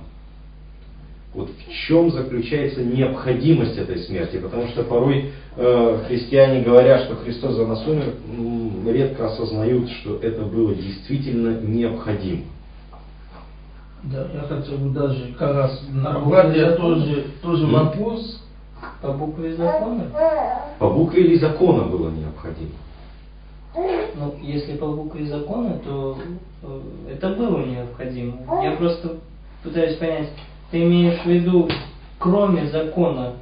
Вот в чем заключается необходимость этой смерти? Потому что порой э, христиане, говоря, что Христос за нас умер, редко осознают, что это было действительно необходимо. Да, я хотел бы даже как раз набрать я тоже, тоже М. вопрос. По букве закона? По букве или закона было необходимо. Ну, если по букве закона, то э, это было необходимо. Я просто пытаюсь понять, ты имеешь в виду, кроме закона,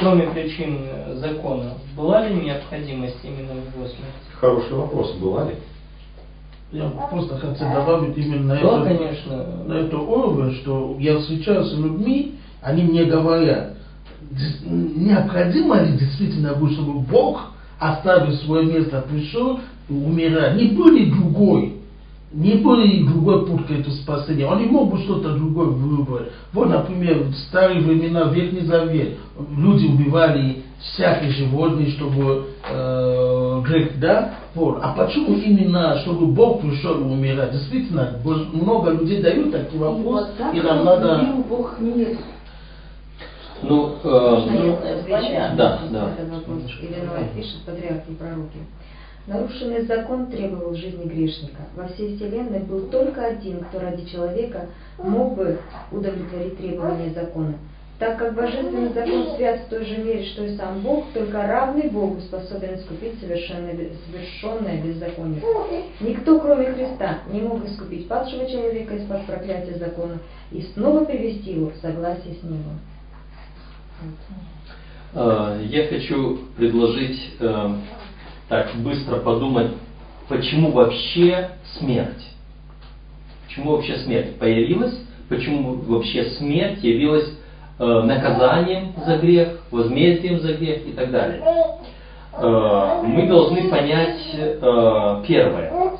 кроме причин закона, была ли необходимость именно в его смерти? Хороший вопрос, была ли? Я просто хотел добавить именно на Да, это, конечно. на эту уровень, что я встречаюсь с людьми, они мне говорят, «Дес- необходимо ли действительно будет, чтобы Бог, оставив свое место, пришел и умирать. Не были другой. Не были другой путь к этому спасению. Он не мог бы что-то другое выбрать. Вот, например, в старые времена, Ветхий Завет, люди убивали всякие животные, чтобы э, грех, да? Вот. А почему именно, чтобы Бог пришел и умирать? Действительно, много людей дают такой вопрос, Вот так и нам надо... Бог мир. Ну, э, ну, да, да. Елена Уайт пишет, патриархи и пророки. Нарушенный закон требовал жизни грешника. Во всей вселенной был только один, кто ради человека мог бы удовлетворить требования закона. Так как божественный закон свят в той же мере, что и сам Бог, только равный Богу способен искупить совершенное, совершенное беззаконие. Никто, кроме Христа, не мог искупить падшего человека из-под проклятия закона и снова привести его в согласие с небом. Э, Я хочу предложить э, так быстро подумать, почему вообще смерть? Почему вообще смерть появилась? Почему вообще смерть явилась э, наказанием за грех, возмездием за грех и так далее? Э, Мы должны понять э, первое.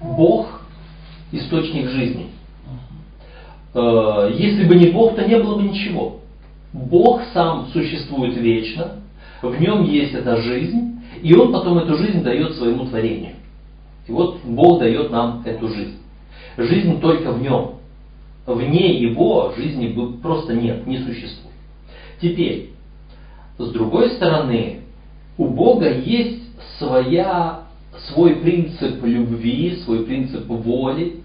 Бог – источник жизни. Э, Если бы не Бог, то не было бы ничего. Бог сам существует вечно, в нем есть эта жизнь, и он потом эту жизнь дает своему творению. И вот Бог дает нам эту жизнь. Жизнь только в нем. Вне его жизни просто нет, не существует. Теперь, с другой стороны, у Бога есть своя, свой принцип любви, свой принцип воли,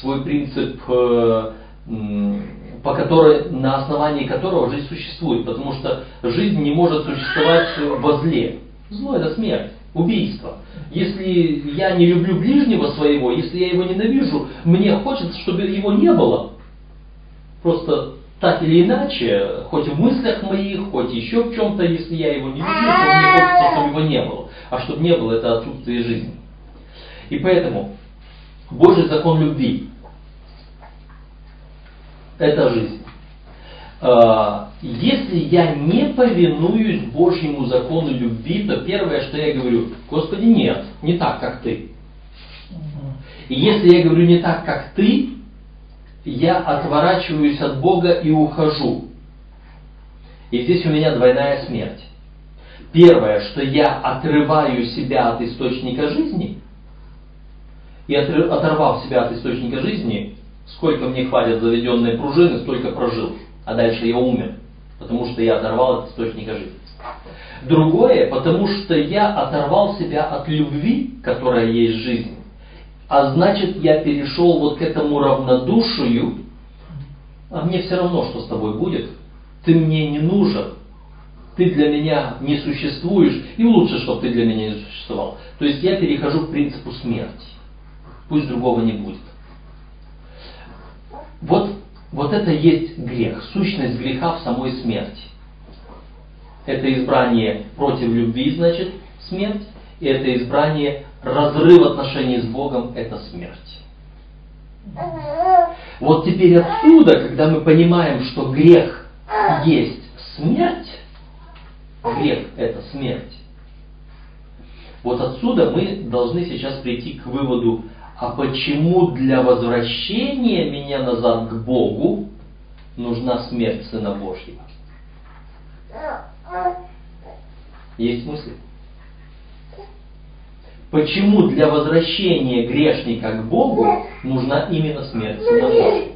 свой принцип э, м, по которой, на основании которого жизнь существует, потому что жизнь не может существовать во зле. Зло это смерть, убийство. Если я не люблю ближнего своего, если я его ненавижу, мне хочется, чтобы его не было. Просто так или иначе, хоть в мыслях моих, хоть еще в чем-то, если я его не люблю, то мне хочется, чтобы его не было. А чтобы не было, это отсутствие жизни. И поэтому Божий закон любви это жизнь. А, Если я не повинуюсь Божьему закону любви, то первое, что я говорю, Господи, нет, не так, как ты. И если я говорю не так, как ты, я отворачиваюсь от Бога и ухожу. И здесь у меня двойная смерть. Первое, что я отрываю себя от источника жизни, и оторвав себя от источника жизни, сколько мне хватит заведенной пружины, столько прожил. А дальше я умер, потому что я оторвал от источника жизни. Другое, потому что я оторвал себя от любви, которая есть жизнь. А значит, я перешел вот к этому равнодушию, а мне все равно, что с тобой будет. Ты мне не нужен, ты для меня не существуешь, и лучше, чтобы ты для меня не существовал. То есть я перехожу к принципу смерти. Пусть другого не будет. Вот, вот это есть грех, сущность греха в самой смерти. Это избрание против любви, значит, смерть, и это избрание разрыв отношений с Богом, это смерть. Вот теперь отсюда, когда мы понимаем, что грех есть смерть, грех это смерть, вот отсюда мы должны сейчас прийти к выводу, а почему для возвращения меня назад к Богу нужна смерть Сына Божьего? Есть мысли? Почему для возвращения грешника к Богу нужна именно смерть Сына Божьего?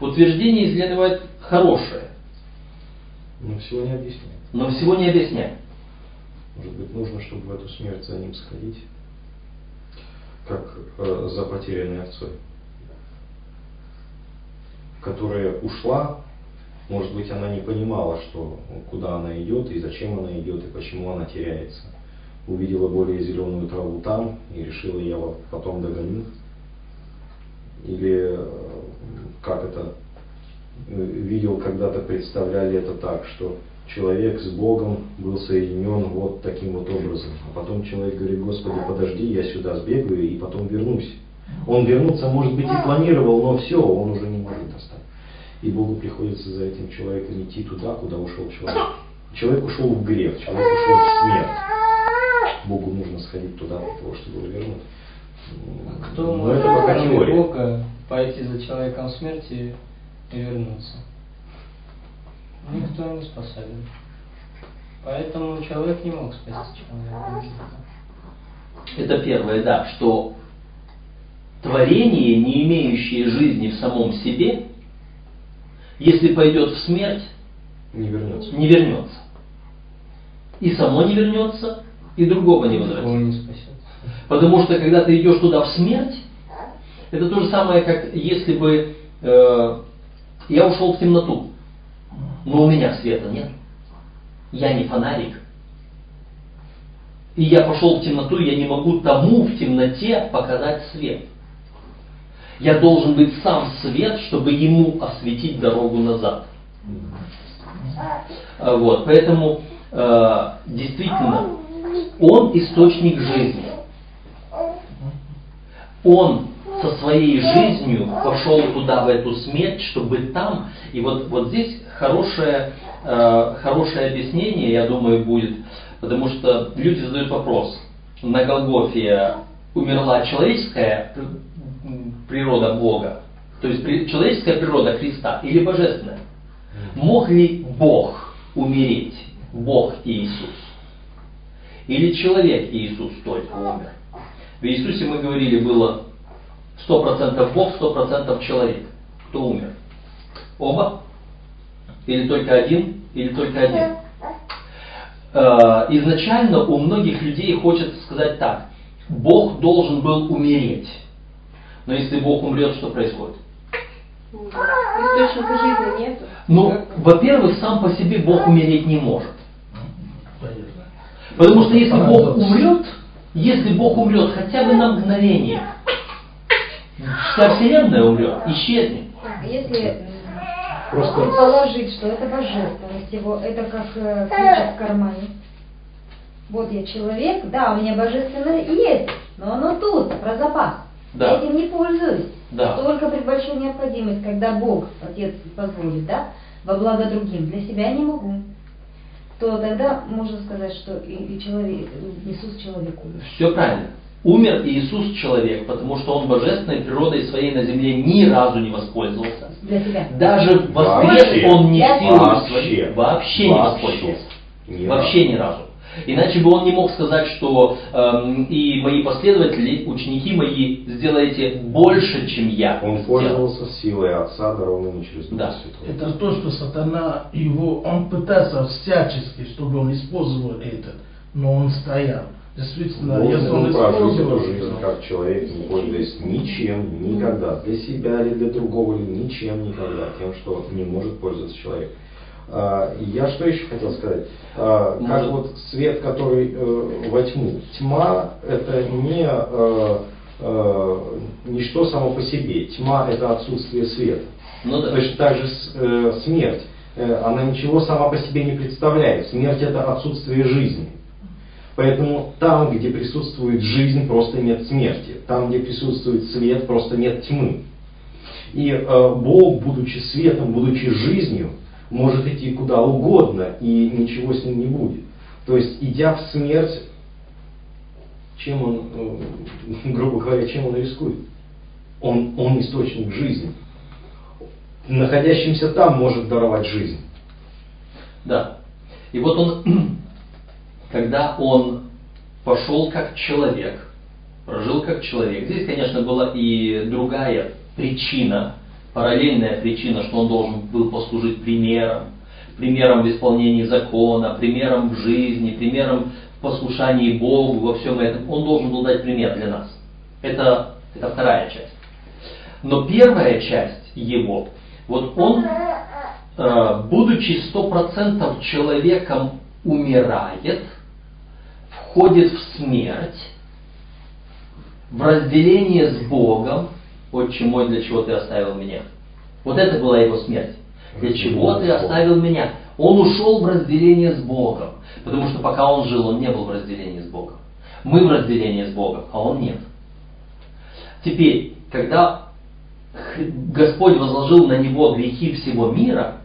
Утверждение из Лены Уайт хорошее, Но всего не объясняет. но всего не объясняет. Может быть, нужно, чтобы в эту смерть за ним сходить, как э, за потерянной овцой, которая ушла, может быть, она не понимала, что, куда она идет, и зачем она идет, и почему она теряется. увидела более зеленую траву там и решила, я вот потом догоню. Или э, как это, э, видел когда-то, представляли это так, что человек с Богом был соединен вот таким вот образом. А потом человек говорит, Господи, подожди, я сюда сбегаю и потом вернусь. Он вернуться, может быть, и планировал, но все, он уже не может достать. И Богу приходится за этим человеком идти туда, куда ушел человек. Человек ушел в грех, человек ушел в смерть. Богу нужно сходить туда для того, чтобы его вернуть. Кто Но может, это пока теория. Бога, пойти за человеком смерти и вернуться? Никто не способен. Поэтому человек не мог спасти человека. Это первое, да, что творение, не имеющее жизни в самом себе, если пойдет в смерть, Не вернется. не вернется. И само не вернется, и другого не возвратится. не спасет. Потому что когда ты идешь туда в смерть, это то же самое, как если бы э, я ушел в темноту, но у меня света нет. Я не фонарик. И я пошел в темноту, я не могу тому в темноте показать свет. Я должен быть сам свет, чтобы ему осветить дорогу назад. А, Вот, поэтому э, действительно он источник жизни. Он со своей жизнью пошел туда, в эту смерть, чтобы там, и вот, вот здесь хорошее, э, хорошее объяснение, я думаю, будет, потому что люди задают вопрос, на Голгофе умерла человеческая природа Бога, то есть человеческая природа Христа или божественная? Мог ли Бог умереть, Бог Иисус? Или человек Иисус только умер? В Иисусе мы говорили, было 100% Бог, 100% человек. Кто умер? Оба? Или только один? Или только один? Э, Изначально у многих людей хочется сказать так. Бог должен был умереть. Но если Бог умрет, что происходит? Источника жизни нету. Ну, во-первых, сам по себе Бог умереть не может. Потому что если Бог умрет, если Бог умрет хотя бы на мгновение, вся Вселенная умрет, исчезнет. А Если Просто- предположить, что это божественность его, это как э, ключик в кармане. Вот я человек, да, у меня божественное есть, но оно тут, про запас. Да. Я этим не пользуюсь. Да. Только при большой необходимости, когда Бог, Отец позволит, да, во благо другим, для себя не могу, то тогда можно сказать, что и, и человек, Иисус человек умер. Все правильно. Умер Иисус человек, потому что он божественной природой своей на земле ни разу не воспользовался. Даже воскрес он не силой Вообще. своей. Вообще не Вообще. воспользовался. Ни Вообще ни разу. Иначе бы он не мог сказать, что эм, и мои последователи, ученики мои, сделаете больше, чем я. Он сделал». пользовался силой Отца, дарованной через Духа Да. Святого. Это то, что сатана его, он пытался всячески, чтобы он использовал этот, но он стоял. Действительно, Должен если он прожить эту жизнь как человек, не пользуясь ничем, никогда, для себя или для другого, или ничем никогда, тем, что не может пользоваться человек. А, Я что еще хотел сказать? А, Как вот свет, который э, во тьму. Тьма это не э, э, ничто само по себе. Тьма это отсутствие света. Ну да. Точно так же э, смерть. Э, она ничего сама по себе не представляет. Смерть это отсутствие жизни. Поэтому там, где присутствует жизнь, просто нет смерти. Там, где присутствует свет, просто нет тьмы. И э, Бог, будучи светом, будучи жизнью, может идти куда угодно, и ничего с ним не будет. То есть, идя в смерть, чем он, э, грубо говоря, чем он рискует? Он, он источник жизни. Находящимся там может даровать жизнь. Да. И вот он, когда он пошел как человек, прожил как человек, здесь, конечно, была и другая причина, параллельная причина, что он должен был послужить примером, примером в исполнении закона, примером в жизни, примером в послушании Богу, во всем этом. Он должен был дать пример для нас. Это, это вторая часть. Но первая часть его, вот он э, будучи сто процентов человеком, умирает, входит в смерть, в разделение с Богом, Отче мой, для чего ты оставил меня? Вот это была его смерть. Для чего ты оставил меня? Он ушел в разделение с Богом. Потому что пока он жил, он не был в разделении с Богом. Мы в разделении с Богом, а он нет. Теперь, когда Господь возложил на него грехи всего мира,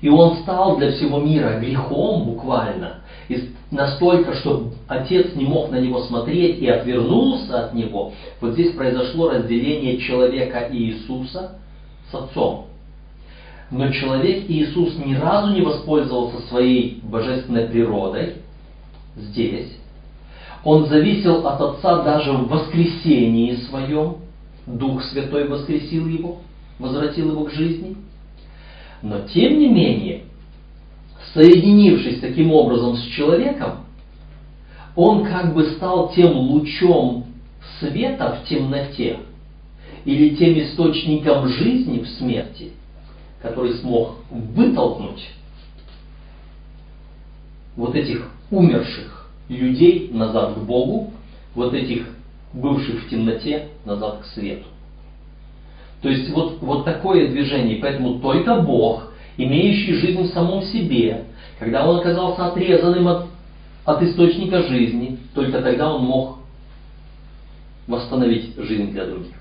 и он стал для всего мира грехом буквально, и настолько, что отец не мог на него смотреть и отвернулся от него, вот здесь произошло разделение человека и Иисуса с отцом. Но человек Иисус ни разу не воспользовался своей божественной природой здесь. Он зависел от Отца даже в воскресении своем. Дух Святой воскресил его, возвратил его к жизни. Но тем не менее, соединившись таким образом с человеком, он как бы стал тем лучом света в темноте или тем источником жизни в смерти – который смог вытолкнуть вот этих умерших людей назад к Богу, вот этих бывших в темноте назад к свету. То есть вот, вот такое движение. Поэтому только Бог, имеющий жизнь в самом себе, когда он оказался отрезанным от, от источника жизни, только тогда он мог восстановить жизнь для других.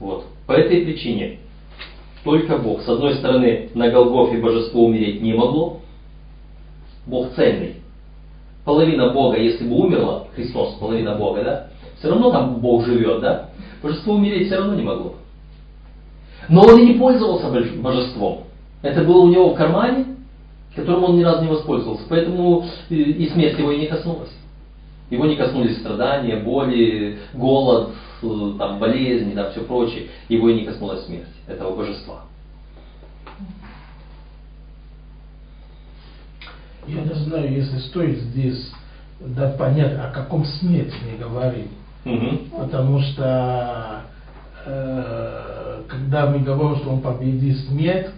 Вот. По этой причине только Бог. С одной стороны, на Голгофе божество умереть не могло. Бог цельный. Половина Бога, если бы умерла, Христос, половина Бога, да, все равно там Бог живет, да? Божество умереть все равно не могло. Но он и не пользовался божеством. Это было у него в кармане, которым он ни разу не воспользовался. Поэтому и смерть его и не коснулась. Его не коснулись страдания, боли, голод, Э, там, болезни, да, все прочее, его и не коснулась смерть, этого божества. Я не знаю, если стоит здесь дать понять, о каком смерти мы говорим. Угу. Потому что э, когда мы говорим, что он победил смерть,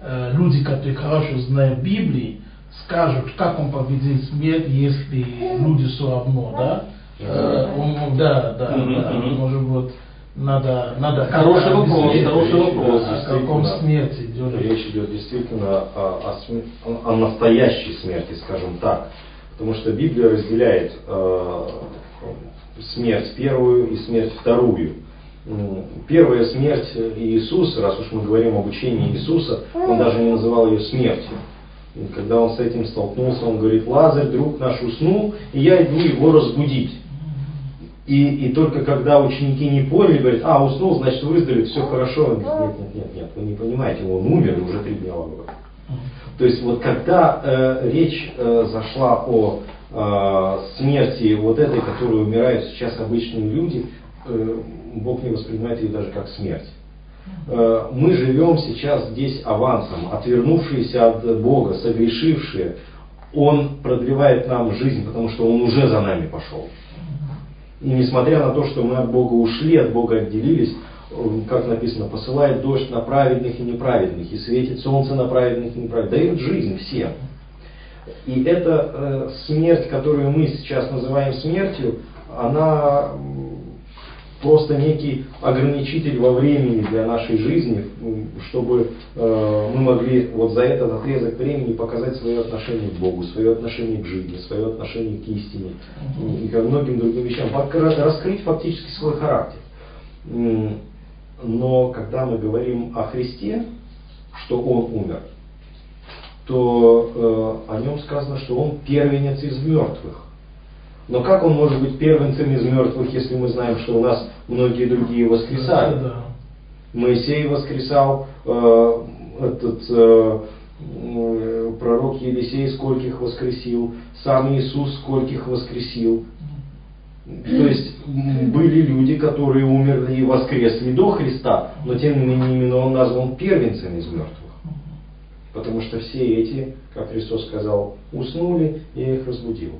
э, люди, которые хорошо знают Библию, скажут, как он победил смерть, если люди все равно, да? Э, он, да, да, да, может быть, надо, надо хороший вопрос, хороший вопрос. О каком смерти идет? Речь идет действительно о, о, о настоящей смерти, скажем так. Потому что Библия разделяет э, смерть первую и смерть вторую. Первая смерть Иисуса, раз уж мы говорим об учении Иисуса, он даже не называл ее смертью. И когда он с этим столкнулся, он говорит, Лазарь, друг наш, уснул, и я иду его разбудить. И, и только когда ученики не поняли, говорят, а, уснул, значит выздоровеет, все хорошо. Нет, нет, нет, нет, вы не понимаете, он умер уже три дня в То есть вот когда э, речь э, зашла о э, смерти вот этой, которую умирают сейчас обычные люди, Бог не воспринимает ее даже как смерть. Э, мы живем сейчас здесь авансом, отвернувшиеся от Бога, согрешившие. Он продлевает нам жизнь, потому что Он уже за нами пошел. И несмотря на то, что мы от Бога ушли, от Бога отделились, как написано, посылает дождь на праведных и неправедных, и светит солнце на праведных и неправедных, дает жизнь всем. И эта э, смерть, которую мы сейчас называем смертью, она просто некий ограничитель во времени для нашей жизни, чтобы э, мы могли вот за этот отрезок времени показать свое отношение к Богу, свое отношение к жизни, свое отношение к истине и ко многим другим вещам, раскрыть фактически свой характер. Но когда мы говорим о Христе, что Он умер, то э, о нем сказано, что Он первенец из мертвых. Но как он может быть первенцем из мертвых, если мы знаем, что у нас многие другие воскресают? Да, да. Моисей воскресал, э, этот э, э, пророк Елисей скольких воскресил, сам Иисус скольких воскресил. То есть были люди, которые умерли и воскресли до Христа, но тем не менее именно он назван первенцем из мертвых. Потому что все эти, как Христос сказал, уснули, и я их разбудил.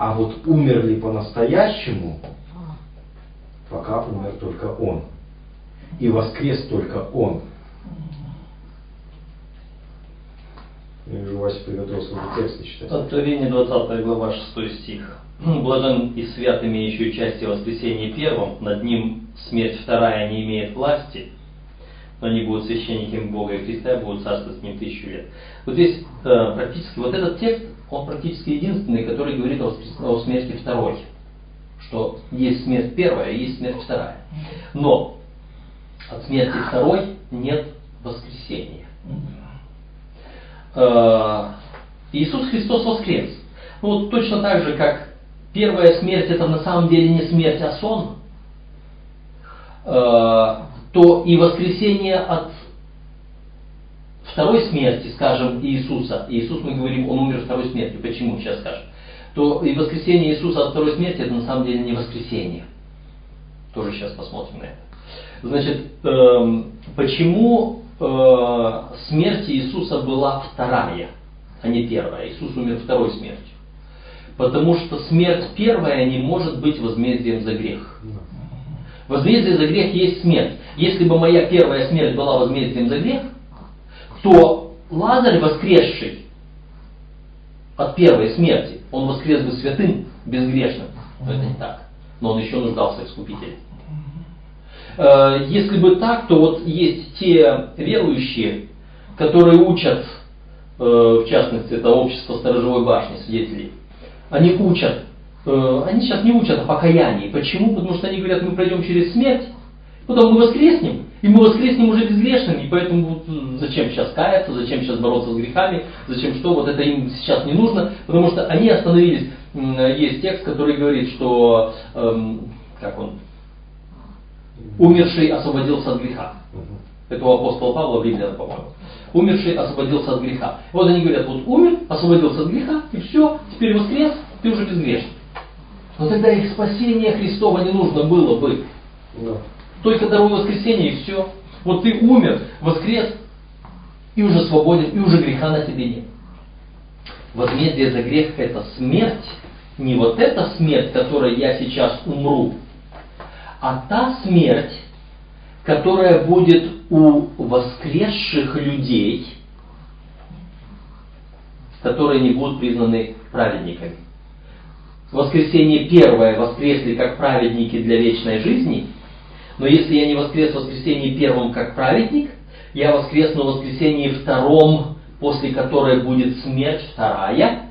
А вот умер ли по-настоящему, пока умер только он. И воскрес только он. Я вижу, Вася приготовился уже тексты читать. Откровение 20 глава 6 стих. Блажен и свят, имеющий участие в воскресении первом, над ним смерть вторая не имеет власти, но они будут священниками Бога и Христа будут царствовать с ним тысячу лет. Вот здесь э, практически, вот этот текст, он практически единственный, который говорит о, смерти второй. Что есть смерть первая, есть смерть вторая. Но от смерти второй нет воскресения. Э, Иисус Христос воскрес. Ну вот точно так же, как первая смерть это на самом деле не смерть, а сон, э, то и воскресение от второй смерти, скажем, Иисуса, Иисус, мы говорим, Он умер второй смертью, почему, сейчас скажем, то и воскресение Иисуса от второй смерти, это на самом деле не воскресение. Тоже сейчас посмотрим на это. Значит, эм, почему э, смерть Иисуса была вторая, а не первая? Иисус умер второй смертью. Потому что смерть первая не может быть возмездием за грех. Возмездие за грех есть смерть. Если бы моя первая смерть была возмездием за грех, то Лазарь, воскресший от первой смерти, он воскрес бы святым, безгрешным. Но это не так. Но он еще нуждался в искупителе. Э, если бы так, то вот есть те верующие, которые учат, э, в частности, это общество сторожевой башни, свидетелей, они учат, э, они сейчас не учат о покаянии. Почему? Потому что они говорят, мы пройдем через смерть, потом мы воскреснем, и мы воскреснем уже безгрешными, и поэтому вот зачем сейчас каяться, зачем сейчас бороться с грехами, зачем что, вот это им сейчас не нужно, потому что они остановились, есть текст, который говорит, что, эм, как он, умерший освободился от греха. Это у апостола Павла в Римлянах, по-моему. Умерший освободился от греха. Вот они говорят, вот умер, освободился от греха, и все, теперь воскрес, ты уже безгрешный. Но тогда их спасение Христова не нужно было бы. Только даруй воскресение и все. Вот ты умер, воскрес, и уже свободен, и уже греха на тебе нет. Возмездие за грех это смерть. Не вот эта смерть, которой я сейчас умру, а та смерть, которая будет у воскресших людей, которые не будут признаны праведниками. Воскресение первое воскресли как праведники для вечной жизни, но если я не воскрес в воскресении первом как праведник, я воскресну в воскресении втором, после которой будет смерть вторая,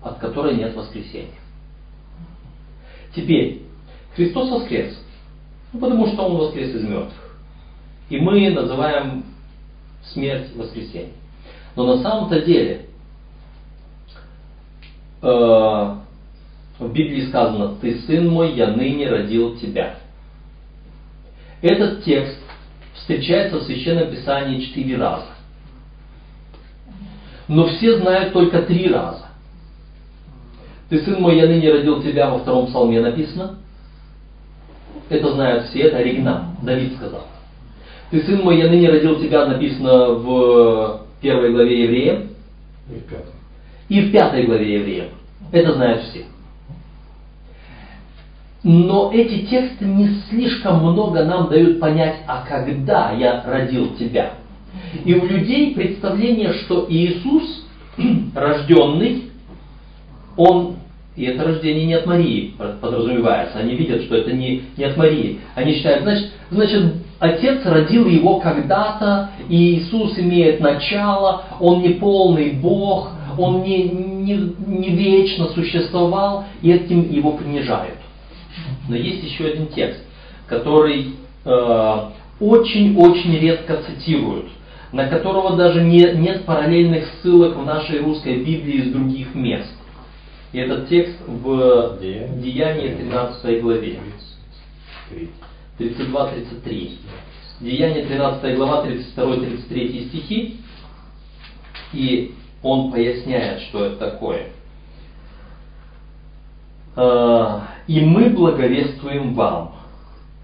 от которой нет воскресения. Теперь, Христос воскрес. Ну, потому что Он воскрес из мертвых. И мы называем смерть воскресением. Но на самом-то деле э, в Библии сказано, «Ты, сын мой, я ныне родил тебя». Этот текст встречается в Священном Писании четыре раза. Но все знают только три раза. «Ты, сын мой, я ныне родил тебя» во втором псалме написано – это знают все, это оригинал. Давид сказал. Ты, сын мой, я ныне родил тебя, написано в первой главе Евреям. И в пятой. И в пятой главе Евреям. Это знают все. Но эти тексты не слишком много нам дают понять, а когда я родил тебя. И у людей представление, что Иисус, рожденный, он и это рождение не от Марии подразумевается. Они видят, что это не, не от Марии. Они считают, значит, значит, Отец родил его когда-то, и Иисус имеет начало, он не полный Бог, он не, не, не вечно существовал, и этим его принижают. Но есть еще один текст, который э, очень-очень редко цитируют, на которого даже не, нет параллельных ссылок в нашей русской Библии из других мест. И этот текст в Деянии 13 главе. 32-33. Деяние 13 глава, 32-33 стихи. И он поясняет, что это такое. «А, «И мы благовествуем вам,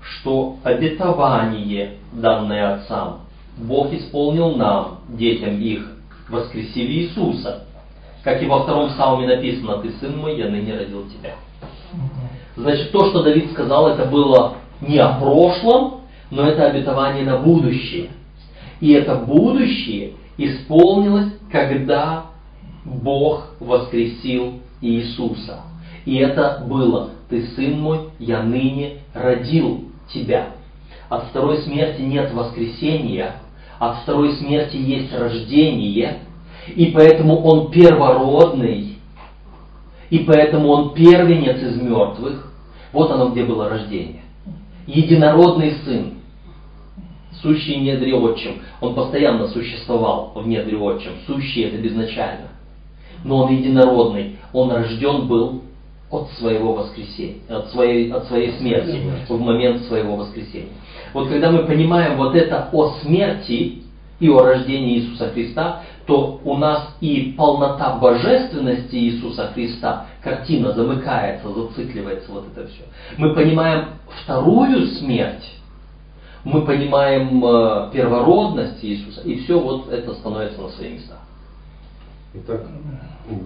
что обетование, данное отцам, Бог исполнил нам, детям их, воскресив Иисуса, как и во втором псалме написано, «Ты сын мой, я ныне родил тебя». Значит, то, что Давид сказал, это было не о прошлом, но это обетование на будущее. И это будущее исполнилось, когда Бог воскресил Иисуса. И это было, ты сын мой, я ныне родил тебя. От второй смерти нет воскресения, от второй смерти есть рождение, и поэтому он первородный, и поэтому он первенец из мертвых. Вот оно, где было рождение. Единородный сын, сущий недре отчим. Он постоянно существовал в недре отчим. Сущий это безначально. Но он единородный. Он рожден был от своего воскресения, от своей, от своей смерти, в момент своего воскресения. Вот когда мы понимаем вот это о смерти и о рождении Иисуса Христа, то у нас и полнота божественности Иисуса Христа, картина замыкается, зацикливается вот это все. Мы понимаем вторую смерть, мы понимаем э, первородность Иисуса, и все вот это становится на свои места. Итак,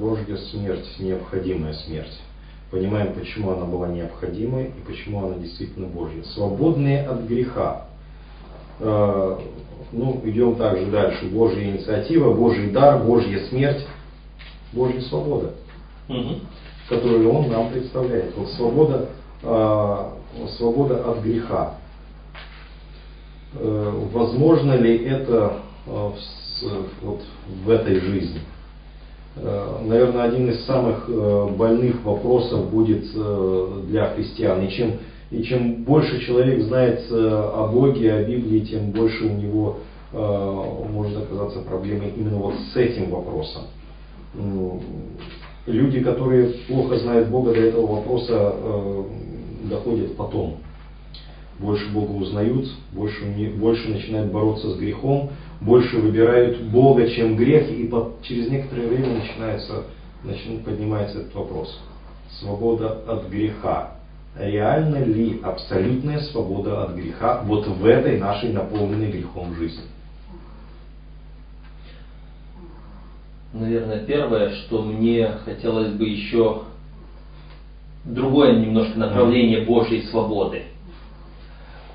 Божья смерть, необходимая смерть. Понимаем, почему она была необходимой и почему она действительно Божья. Свободные от греха. Э, ну, идем также дальше. Божья инициатива, Божий дар, Божья смерть, Божья свобода, угу. которую Он нам представляет. Вот свобода, э, свобода от греха. Э, возможно ли это вот в этой жизни? Э, наверное, один из самых больных вопросов будет для христиан. И чем, и чем больше человек знает о Боге, о Библии, тем больше у него может оказаться проблемой именно вот с этим вопросом. Люди, которые плохо знают Бога, до этого вопроса доходят потом больше Бога узнают, больше, больше начинают бороться с грехом, больше выбирают Бога, чем грех, и под, через некоторое время начинается, начинает, поднимается этот вопрос. Свобода от греха. Реально ли абсолютная свобода от греха вот в этой нашей наполненной грехом жизни? Наверное, первое, что мне хотелось бы еще другое немножко направление Божьей свободы –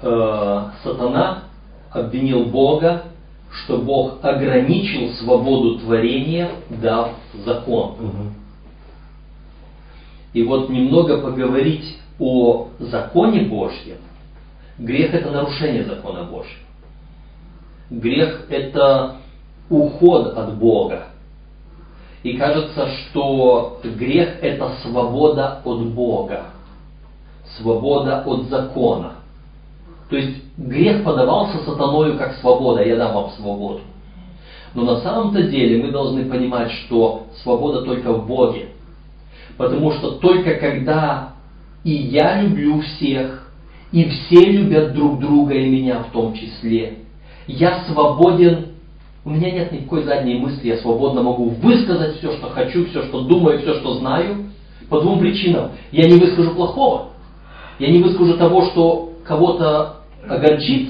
э, сатана обвинил Бога, что Бог ограничил свободу творения, дав закон. Угу. И вот немного поговорить о законе Божьем. Грех это нарушение закона Божьего. Грех это уход от Бога. И кажется, что грех это свобода от Бога, свобода от закона. То есть грех подавался сатаною как свобода, я дам вам свободу. Но на самом-то деле мы должны понимать, что свобода только в Боге. Потому что только когда и я люблю всех, и все любят друг друга и меня в том числе, я свободен, у меня нет никакой задней мысли, я свободно могу высказать все, что хочу, все, что думаю, все, что знаю, по двум причинам. Я не выскажу плохого, я не выскажу того, что кого-то огорчит,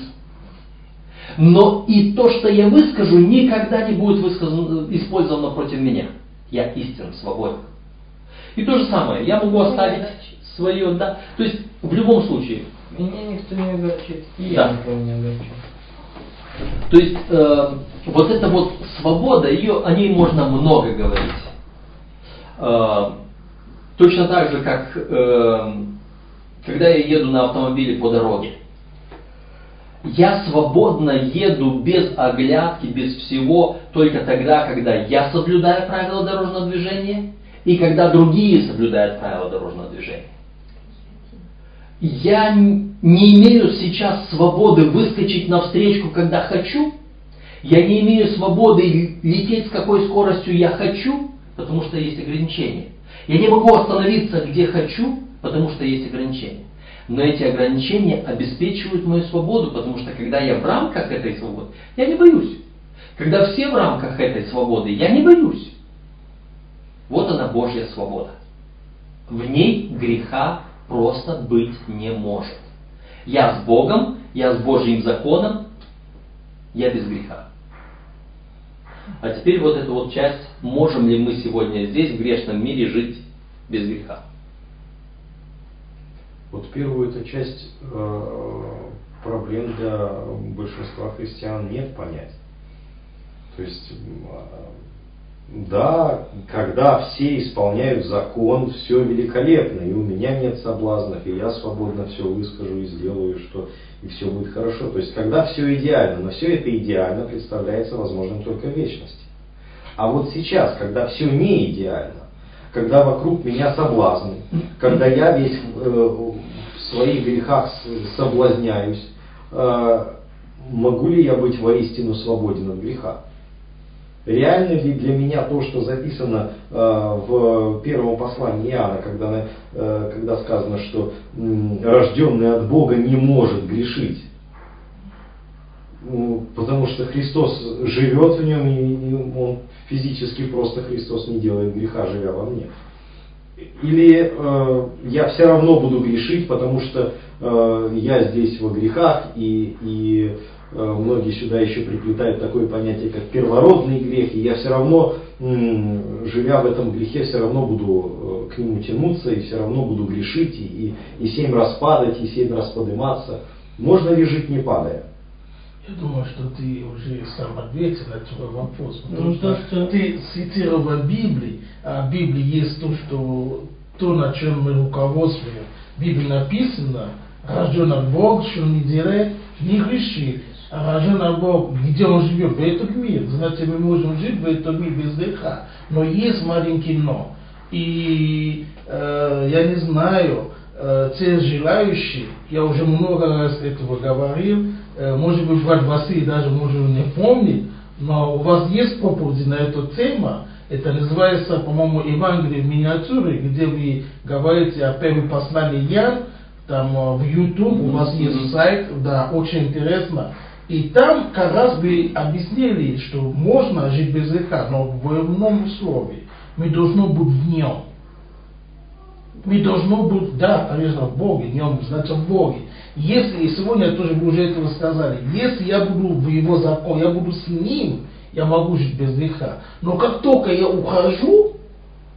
но и то, что я выскажу, никогда не будет высказано, использовано против меня. Я истинно свободен. И то же самое, я могу оставить свое, да, то есть в любом случае. Меня никто не огорчит, и да. я никого не огорчу. То есть э, вот эта вот свобода, ее, о ней можно много говорить. Э, точно так же, как э, когда я еду на автомобиле по дороге я свободно еду без оглядки, без всего, только тогда, когда я соблюдаю правила дорожного движения и когда другие соблюдают правила дорожного движения. Я не имею сейчас свободы выскочить на встречку, когда хочу. Я не имею свободы лететь с какой скоростью я хочу, потому что есть ограничения. Я не могу остановиться, где хочу, потому что есть ограничения. Но эти ограничения обеспечивают мою свободу, потому что когда я в рамках этой свободы, я не боюсь. Когда все в рамках этой свободы, я не боюсь. Вот она Божья свобода. В ней греха просто быть не может. Я с Богом, я с Божьим законом, я без греха. А теперь вот эта вот часть, можем ли мы сегодня здесь, в грешном мире, жить без греха? Вот первую эту часть э, проблем для большинства христиан нет понять. То есть, да, когда все исполняют закон, все великолепно, и у меня нет соблазнов, и я свободно все выскажу и сделаю, что и все будет хорошо. То есть, когда все идеально, но все это идеально представляется возможным только в вечности. А вот сейчас, когда все не идеально, когда вокруг меня соблазны, когда я весь э, своих грехах соблазняюсь, э, могу ли я быть воистину свободен от греха? Реально ли для меня то, что записано э, в первом послании Иоанна, когда, э, когда сказано, что рожденный от Бога не может грешить? Ну, потому что Христос живет в нем, и он физически просто Христос не делает греха, живя во мне. Или э, я все равно буду грешить, потому что э, я здесь во грехах, и, и э, многие сюда еще приплетают такое понятие, как первородный грех, и я все равно, э, живя в этом грехе, все равно буду э, к нему тянуться, и все равно буду грешить, и, и, и семь раз падать, и семь раз подниматься. Можно ли жить не падая? Я думаю, что ты уже сам ответил на твой вопрос. Потому ну, что, что ты цитировал Библии, а в Библии есть то, что то, на чем мы руководствуем. В Библии написано, рожден от Бога, что не делает, не грешит. А рожден от Бога, где он живет, в этом мире. Знаете, мы можем жить в этом мире без греха. Но есть маленький но. И э, я не знаю, э, те желающие, я уже много раз этого говорил, может быть, брат Василий даже может не помнит, но у вас есть проповеди на эту тему, это называется, по-моему, Евангелие в миниатюре, где вы говорите о первом послании Ян, там э, в YouTube, у вас есть сайт, да, очень интересно. И там как раз вы объяснили, что можно жить без греха, но в одном условии. Мы должны быть в нем. Мы должны быть, да, конечно, в Боге, в нем, значит в Боге. Если, сегодня тоже вы уже этого сказали, если я буду в его закон, я буду с ним, я могу жить без греха. Но как только я ухожу,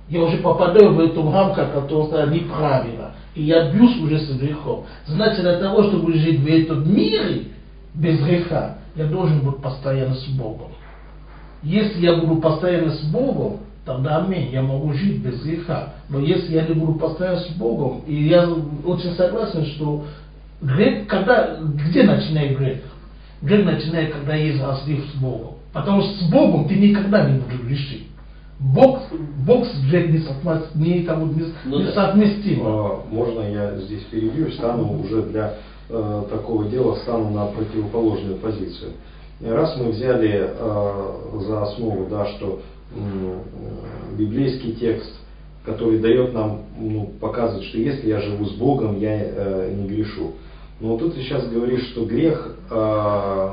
я уже попадаю в эту рамку, которая неправильно. И я бьюсь уже с грехом. Значит, для того, чтобы жить в этом мире без греха, я должен быть постоянно с Богом. Если я буду постоянно с Богом, тогда аминь, я могу жить без греха. Но если я не буду постоянно с Богом, и я очень согласен, что Грех, когда, где начинает грех? Грех начинает, когда есть разрыв с Богом. Потому что с Богом ты никогда не будешь грешить. Бог, Бог с грех не, не, там, не, ну, не совместим. А, можно я здесь перебью, стану уже для э, такого дела, стану на противоположную позицию. Раз мы взяли э, за основу, да, что э, библейский текст, который дает нам, ну, показывает, что если я живу с Богом, я э, не грешу. Но вот тут ты сейчас говоришь, что грех э,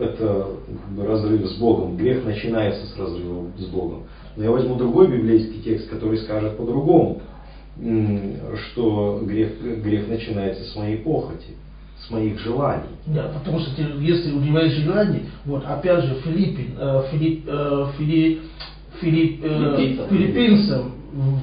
это как бы, разрыв с Богом. Грех начинается с разрыва с Богом. Но я возьму другой библейский текст, который скажет по-другому, что грех, грех начинается с моей похоти, с моих желаний. Да, потому что ты, если у тебя есть желание, вот опять же Филиппин, э, Филипп, э, Филипп, Филипп, э, филиппинцам,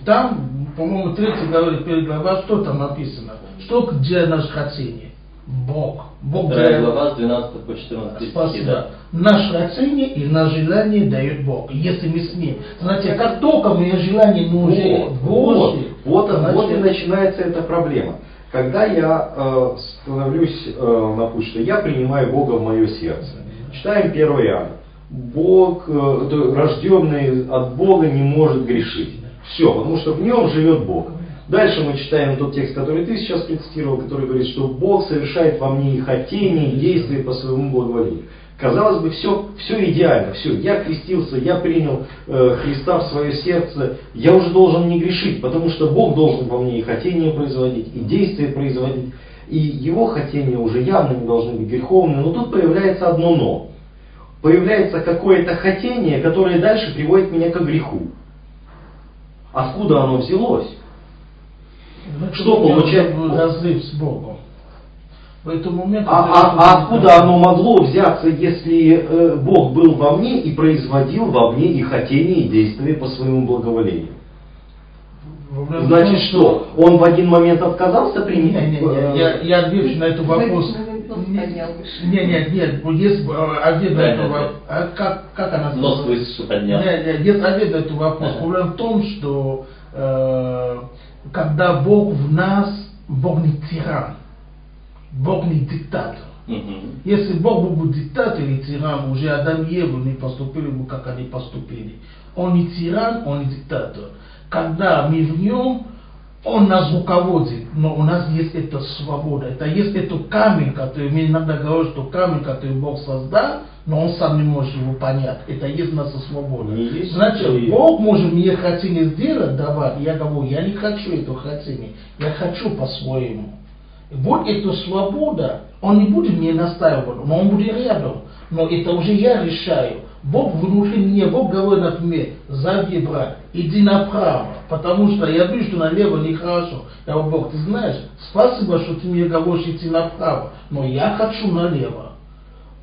там, по-моему, третий говорит, глава, что там написано? Что где наше хотение? Бог. Бог дает. глава с 12 по 14 Спасибо. Да. Наше хотение и наше желание дает Бог. Если мы с ним. Знаете, как только мое желание уже вот, вот, вот, вот и начинается эта проблема. Когда я э, становлюсь э, на путь, что я принимаю Бога в мое сердце. Читаем 1 Иоанна. Бог, э, рожденный от Бога, не может грешить. Все, потому что в нем живет Бог. Дальше мы читаем тот текст, который ты сейчас процитировал, который говорит, что Бог совершает во мне и хотение, и действия по своему благоволению. Казалось бы, все, все идеально, все, я крестился, я принял э, Христа в свое сердце, я уже должен не грешить, потому что Бог должен во мне и хотение производить, и действия производить, и его хотения уже явно не должны быть греховными, но тут появляется одно но. Появляется какое-то хотение, которое дальше приводит меня к греху. Откуда оно взялось? Что получается? Разрыв с Богом. Поэтому момент, а, а, а откуда оно могло взяться, если э, Бог был во мне и производил во мне и хотение, и действия по своему благоволению? Значит что, он в один момент отказался принять? Не, не, не, я, я отвечу на этот вопрос. нос. Нет, нет, нет, вот есть э, ответ на Да, этот вопрос. А как, как она Нос сказала? выше поднял. Нет, нет, есть ответ на этот вопрос. Проблема в том, что э, когда Бог в нас, Бог не тиран, Бог не диктатор. Мгм. Если Бог был бы диктатор или тиран, уже Адам и Ева не поступили бы, как они поступили. Он не тиран, он не диктатор. Когда мы в нем, он нас руководит, но у нас есть эта свобода. Это есть этот камень, который, мне иногда говорят, что камень, который Бог создал, но он сам не может его понять. Это есть наша свобода. Не есть Значит, и- Бог может мне хотение сделать, давать. Я говорю, я не хочу этого хотения. Я хочу по-своему. Вот эта свобода, он не будет мне настаивать, но он будет рядом. Но это уже я решаю. Бог внутри меня, Бог говорит, например, сзади, брат, иди направо, потому что я вижу, что налево нехорошо. Я говорю, Бог, ты знаешь, спасибо, что ты мне говоришь идти направо, но я хочу налево.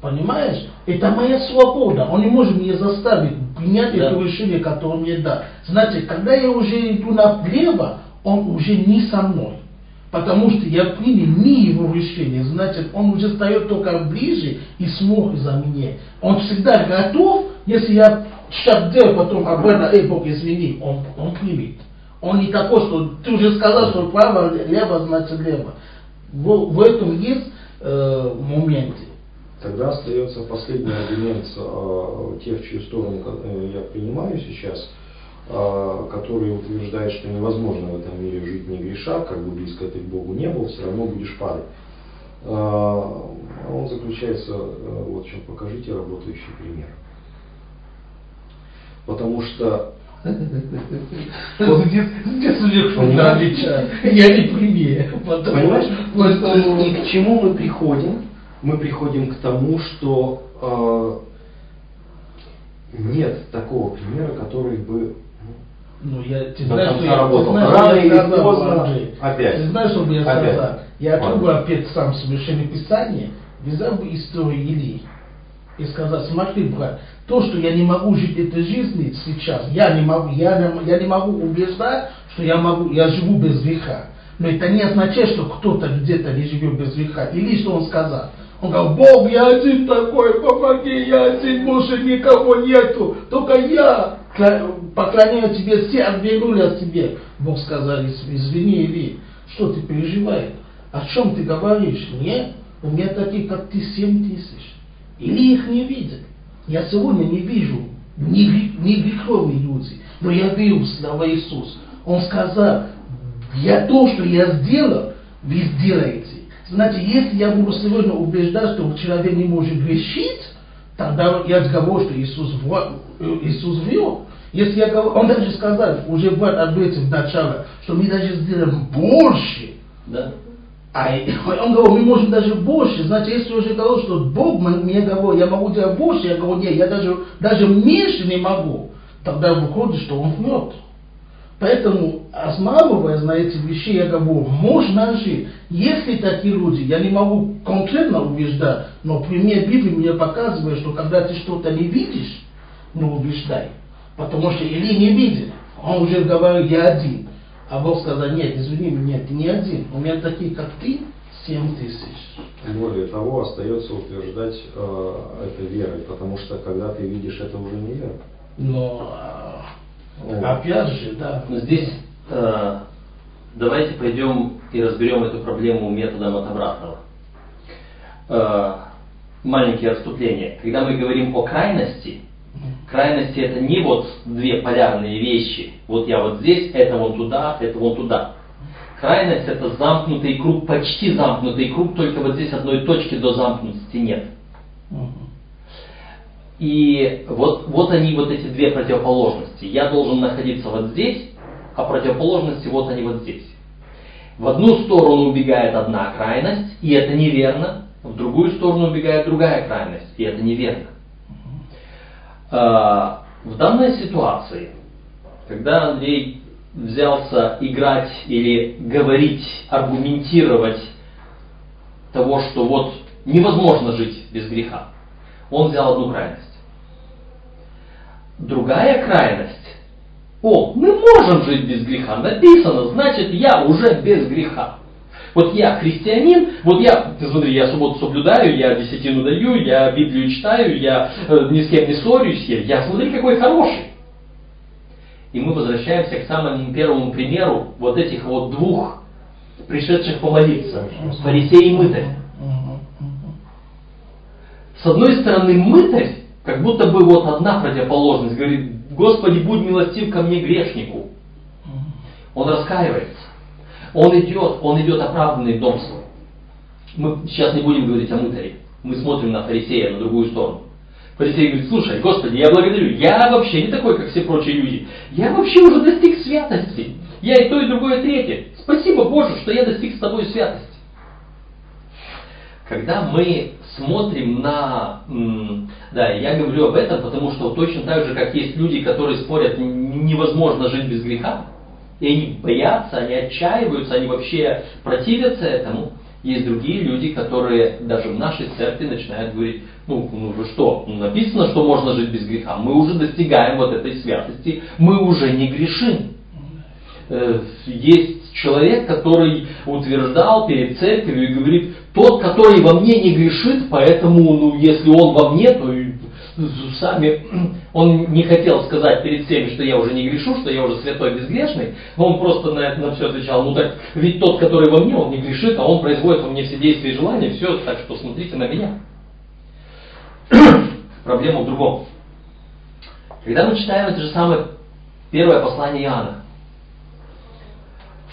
Понимаешь? Это моя свобода. Он не может меня заставить принять Да. это решение, которое мне даст. Значит, когда я уже иду налево, он уже не со мной. Потому что я принял не его решение. Значит, он уже встает только ближе и смотрит за меня. Он всегда готов, если я шаг делаю, потом обратно, эй, Бог, извини, он, он примет. Он не такой, что ты уже сказал, что право, лево, значит лево. В, в этом есть э, моменте. Тогда остается последний аргумент э, тех, в чью сторону э, я принимаю сейчас, э, который утверждает, что невозможно в этом мире жить не греша, как бы близко ты к Богу не был, все равно будешь падать. Э, Он заключается э, вот в чем. Покажите работающий пример. Потому что Понимаешь? отвечает. Я не пример. потому- Понимаешь? потому- И, и к чему мы приходим? Мы приходим к тому, что э, нет такого примера, который бы Ну, я, ты До знаешь, конца я, ты работал. знаешь, Рано или сказал, поздно Андрей? опять. Ты знаешь, что бы я Опять. сказал? Я открыл опять сам Священное Писание, взял бы историю Илии и сказал, смотри, брат, то, что я не могу жить этой жизнью сейчас, я не могу, я не, я не могу убеждать, что я могу, я живу без греха. Но это не означает, что кто-то где-то не живет без греха. Или что он сказал? Он говорил, Бог, я один такой, помоги, я один, больше никого нету, только я поклоняю тебе, все отвернули от тебя. Бог сказал, «Из- извини, Или, что ты переживаешь? О чем ты говоришь? Нет, у меня такие, как ты, семь тысяч. Или их не видят. Я сегодня не вижу не, не греховные люди, но я верю в слова Иисус. Он сказал, я то, что я сделал, вы сделаете. Знаете, если я буду сегодня убеждать, что человек не может грешить, тогда я говорю, что Иисус, вра- э, Иисус врет. Если я говорю, он даже сказал, уже брат ответил в начале, что мы даже сделаем больше. Да? А он говорит, мы можем даже больше. Значит, если уже говорил, что Бог мне говорит, я могу делать больше, я говорю, нет, я даже, даже меньше не могу. Тогда выходит, что он врет. Поэтому, основываясь на эти вещи, я говорю, можно жить. Если такие люди, я не могу конкретно убеждать, но пример Библии мне показывает, что когда ты что-то не видишь, не убеждай. Потому что Или не видит. Он уже говорит, я один. А Бог сказал, нет, извини меня, ты не один. У меня такие, как ты, семь тысяч. более того остается утверждать э, это верой, потому что когда ты видишь это уже не вера. Но. Опять же, да. Но здесь э, давайте пойдем и разберем эту проблему методом от обратного. Э, маленькие отступления. Когда мы говорим о крайности, крайности это не вот две полярные вещи. Вот я вот здесь, это вон туда, это вон туда. Крайность это замкнутый круг, почти замкнутый круг, только вот здесь одной точки до замкнутости нет. Мгм. И вот, вот они, вот эти две противоположности. Я должен находиться вот здесь, а противоположности вот они вот здесь. В одну сторону убегает одна крайность, и это неверно. В другую сторону убегает другая крайность, и это неверно. А, В данной ситуации, когда Андрей взялся играть или говорить, аргументировать того, что вот невозможно жить без греха, он взял одну крайность. Другая крайность. О, мы можем жить без греха. Написано, значит, я уже без греха. Вот я христианин, вот я, ты смотри, я субботу соблюдаю, я десятину даю, я Библию читаю, я э, ни с кем не ссорюсь, я, я смотри, какой хороший. И мы возвращаемся к самому первому примеру вот этих вот двух пришедших помолиться, фарисей и мытарь. С одной стороны, мытарь, как будто бы вот одна противоположность, говорит, Господи, будь милостив ко мне грешнику. Он раскаивается. Он идет, он идет оправданный дом свой. Мы сейчас не будем говорить о мытаре. Мы смотрим на фарисея, на другую сторону. Фарисей говорит, слушай, Господи, я благодарю, я вообще не такой, как все прочие люди. Я вообще уже достиг святости. Я и то, и другое, и третье. Спасибо Боже, что я достиг с тобой святости. Когда мы смотрим на... Да, я говорю об этом, потому что точно так же, как есть люди, которые спорят, невозможно жить без греха, и они боятся, они отчаиваются, они вообще противятся этому. Есть другие люди, которые даже в нашей церкви начинают говорить, ну, ну что, ну, написано, что можно жить без греха. Мы уже достигаем вот этой святости, мы уже не грешим. Э, есть человек, который утверждал перед церковью и говорит, тот, который во мне не грешит, поэтому, ну, если он во мне, то сами, он не хотел сказать перед всеми, что я уже не грешу, что я уже святой безгрешный, но он просто на это на все отвечал, ну так, ведь тот, который во мне, он не грешит, а он производит во мне все действия и желания, все, так что смотрите на меня. Проблема в другом. Когда мы читаем это же самое первое послание Иоанна,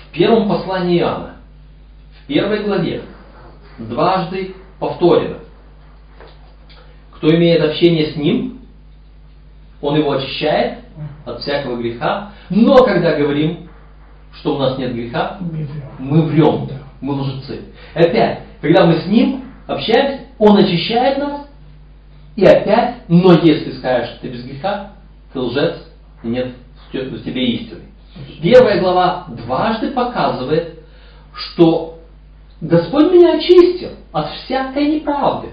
в первом послании Иоанна, в первой главе, дважды повторено, кто имеет общение с Ним, Он его очищает от всякого греха. Но когда говорим, что у нас нет греха, мы врем, мы лжецы. Опять, когда мы с Ним общаемся, Он очищает нас, и опять, но если скажешь, что ты без греха, ты лжец, нет в тебе истины. Первая глава дважды показывает, что Господь меня очистил от всякой неправды.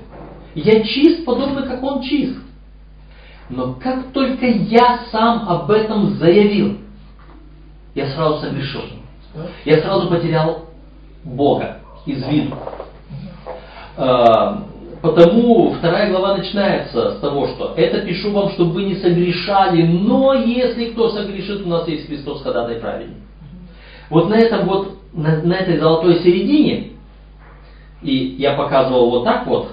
Я чист, подобно как Он чист. Но как только я сам об этом заявил, я сразу согрешил. Я сразу потерял Бога из виду. А, потому вторая глава начинается с того, что это пишу вам, чтобы вы не согрешали, но если кто согрешит, у нас есть Христос ходатай праведник. Вот на этом вот, на, на этой золотой середине, и я показывал вот так вот,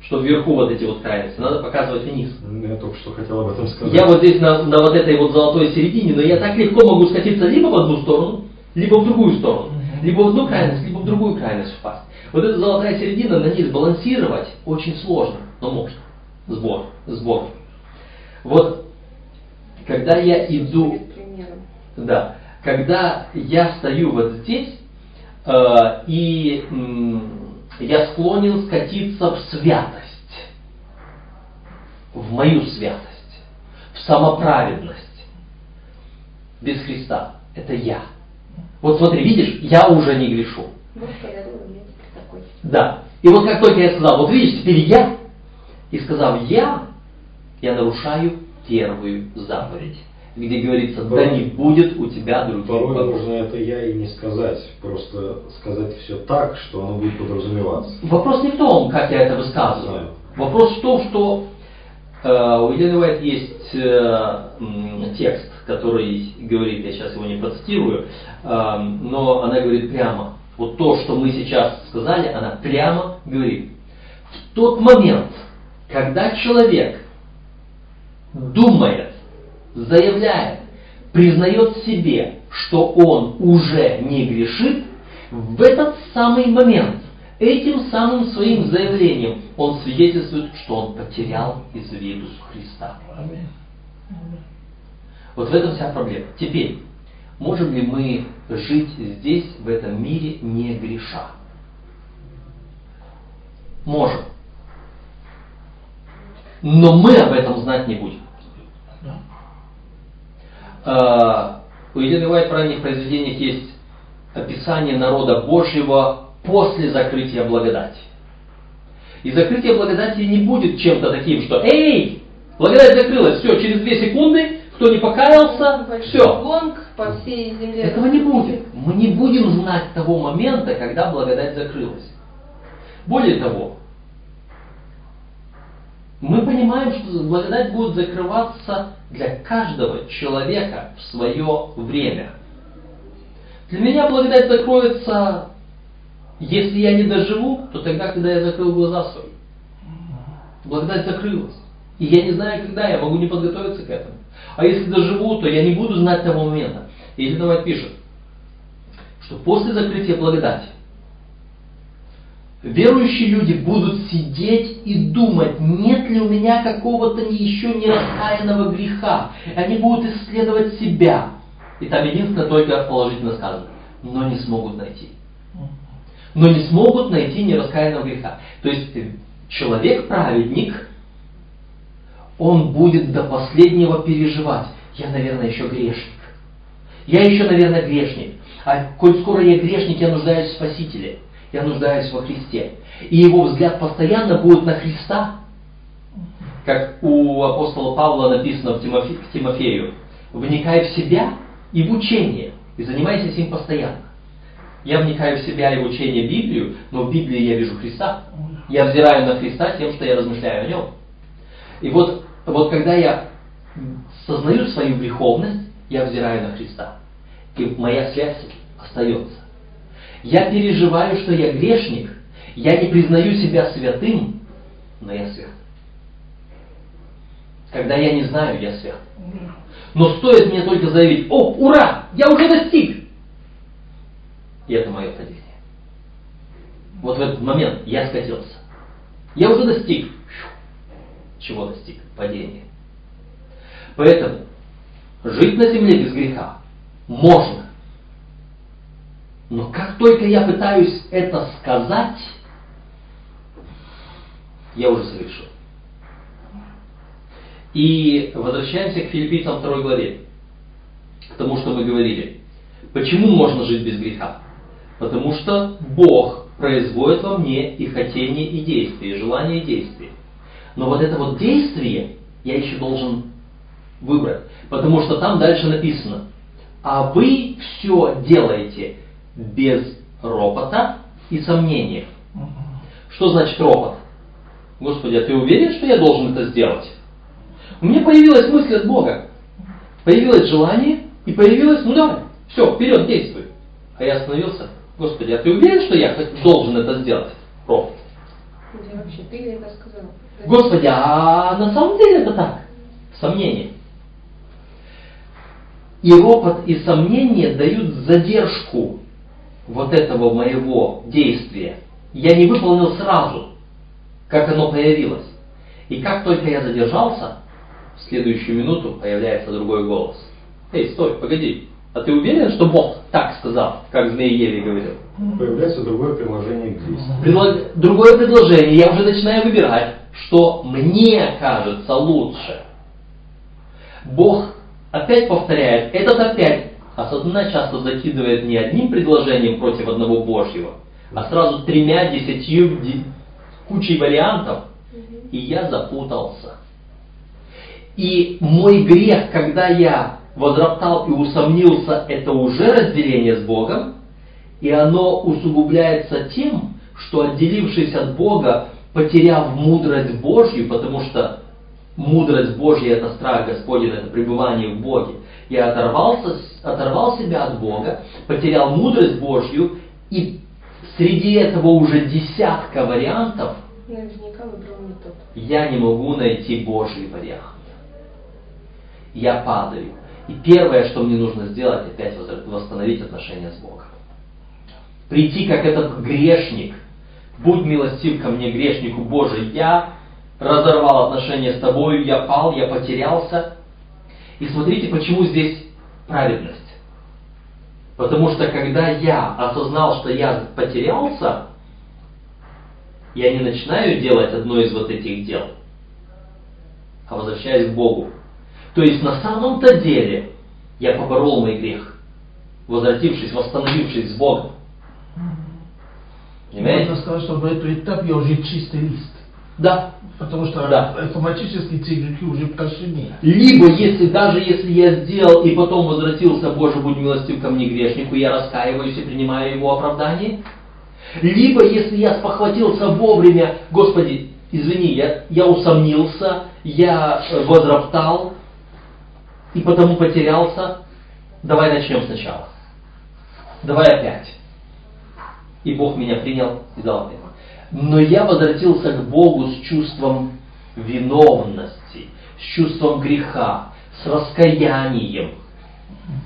что вверху вот эти вот крайности, надо показывать вниз. Я только что хотел об этом сказать. Я вот здесь на, на вот этой вот золотой середине, но я так легко могу скатиться либо в одну сторону, либо в другую сторону. Либо в одну крайность, либо в другую крайность впасть. Вот эта золотая середина, на ней сбалансировать очень сложно, но можно. Сбор, сбор. Вот, когда я иду... Да, когда я стою вот здесь, э, и э, я склонен скатиться в святость, в мою святость, в самоправедность. Без Христа. Это я. Вот смотри, видишь, я уже не грешу. Да. И вот как только я сказал, вот видишь, теперь я, и сказав я, я нарушаю первую заповедь где говорится, да не будет у тебя других Порой богов. нужно это я и не сказать, просто сказать все так, что оно будет подразумеваться. Вопрос не в том, как я это высказываю. Знаю. Вопрос в том, что э, у Елены есть э, текст, который говорит, я сейчас его не процитирую, э, но она говорит прямо. Вот то, что мы сейчас сказали, она прямо говорит. В тот момент, когда человек думает, заявляет, признает себе, что он уже не грешит, в этот самый момент, этим самым своим заявлением, он свидетельствует, что он потерял из виду Христа. Вот в этом вся проблема. Теперь, можем ли мы жить здесь, в этом мире, не греша? Можем. Но мы об этом знать не будем. А, у Елены Уайт в ранних произведениях есть описание народа Божьего после закрытия благодати. И закрытие благодати не будет чем-то таким, что «Эй, благодать закрылась, все, через две секунды Кто не покаялся, все. гонг по всей земле. Этого не будет. Мы не будем знать того момента, когда благодать закрылась. Более того, мы понимаем, что благодать будет закрываться для каждого человека в свое время. Для меня благодать закроется, если я не доживу, то тогда, когда я закрыл глаза свои. Благодать закрылась. И я не знаю, когда, я могу не подготовиться к этому. А если доживу, то я не буду знать того момента. И Елена пишет, что после закрытия благодати верующие люди будут сидеть и думать, нет ли у меня какого-то еще не раскаянного греха. Они будут исследовать себя. И там единственное только положительно сказано. Но не смогут найти. Но не смогут найти нераскаянного греха. То есть человек-праведник, он будет до последнего переживать. Я, наверное, еще грешник. Я еще, наверное, грешник. А коль скоро я грешник, я нуждаюсь в Спасителе. Я нуждаюсь во Христе. И его взгляд постоянно будет на Христа, как у апостола Павла написано в Тимофе, к Тимофею. Вникай в себя и в учение, и занимайся им постоянно. Я вникаю в себя и в учение Библию, но в Библии я вижу Христа. Я взираю на Христа тем, что я размышляю о нем. И вот, вот когда я сознаю свою греховность, я взираю на Христа. И моя связь остается. Я переживаю, что я грешник. Я не признаю себя святым, но я свят. Когда я не знаю, я свят. Но стоит мне только заявить, о, ура, я уже достиг. И это мое падение. Вот в этот момент я скатился. Я уже достиг. Чего достиг? Падения. Поэтому жить на земле без греха можно. Но как только я пытаюсь это сказать, я уже совершил. И возвращаемся к филиппийцам 2 главе, к тому, что мы говорили. Почему можно жить без греха? Потому что Бог производит во мне и хотение, и действие, и желание, и действие. Но вот это вот действие я еще должен выбрать. Потому что там дальше написано, а вы все делаете без ропота и сомнения. Что значит ропот? Господи, а ты уверен, что я должен это сделать? У меня появилась мысль от Бога. Появилось желание, и появилось, ну давай, все, вперед, действуй. А я остановился. Господи, а ты уверен, что я должен это сделать? Ропот. вообще, ты ли это сказал? Господи, а на самом деле это так? Сомнение. И ропот и сомнение дают задержку вот этого моего действия. Я не выполнил сразу, как оно появилось. И как только я задержался, в следующую минуту появляется другой голос. Эй, стой, погоди. А ты уверен, что Бог так сказал, как змеи Еве говорил? Появляется другое предложение к действию. Предло... Другое предложение. Я уже начинаю выбирать, что мне кажется лучше. Бог опять повторяет, этот опять а сатана часто закидывает не одним предложением против одного Божьего, а сразу тремя, десятью, кучей вариантов. И я запутался. И мой грех, когда я возроптал и усомнился, это уже разделение с Богом, и оно усугубляется тем, что отделившись от Бога, потеряв мудрость Божью, потому что мудрость Божья это страх Господень, это пребывание в Боге, я оторвался, оторвал себя от Бога, потерял мудрость Божью, и среди этого уже десятка вариантов Наверняка выбрал не тот. я не могу найти Божий вариант. Я падаю. И первое, что мне нужно сделать, опять восстановить отношения с Богом. Прийти как этот грешник. Будь милостив ко мне, грешнику Божий. Я разорвал отношения с тобой, я пал, я потерялся. И смотрите, почему здесь праведность. Потому что когда я осознал, что я потерялся, я не начинаю делать одно из вот этих дел, а возвращаюсь к Богу. То есть на самом-то деле я поборол мой грех, возвратившись, восстановившись с Богом. Понимаете? Можно сказать, что в этот этап я уже чистый лист. Да. Потому что Да. автоматически те грехи уже прощены. Либо, если даже если я сделал и потом возвратился, Боже, будь милостив ко мне грешнику, я раскаиваюсь и принимаю его оправдание. Либо, если я спохватился вовремя, Господи, извини, я, я усомнился, я э, возроптал и потому потерялся, давай начнем сначала. Давай опять. И Бог меня принял и дал ответ. Но я возвратился к Богу с чувством виновности, с чувством греха, с раскаянием.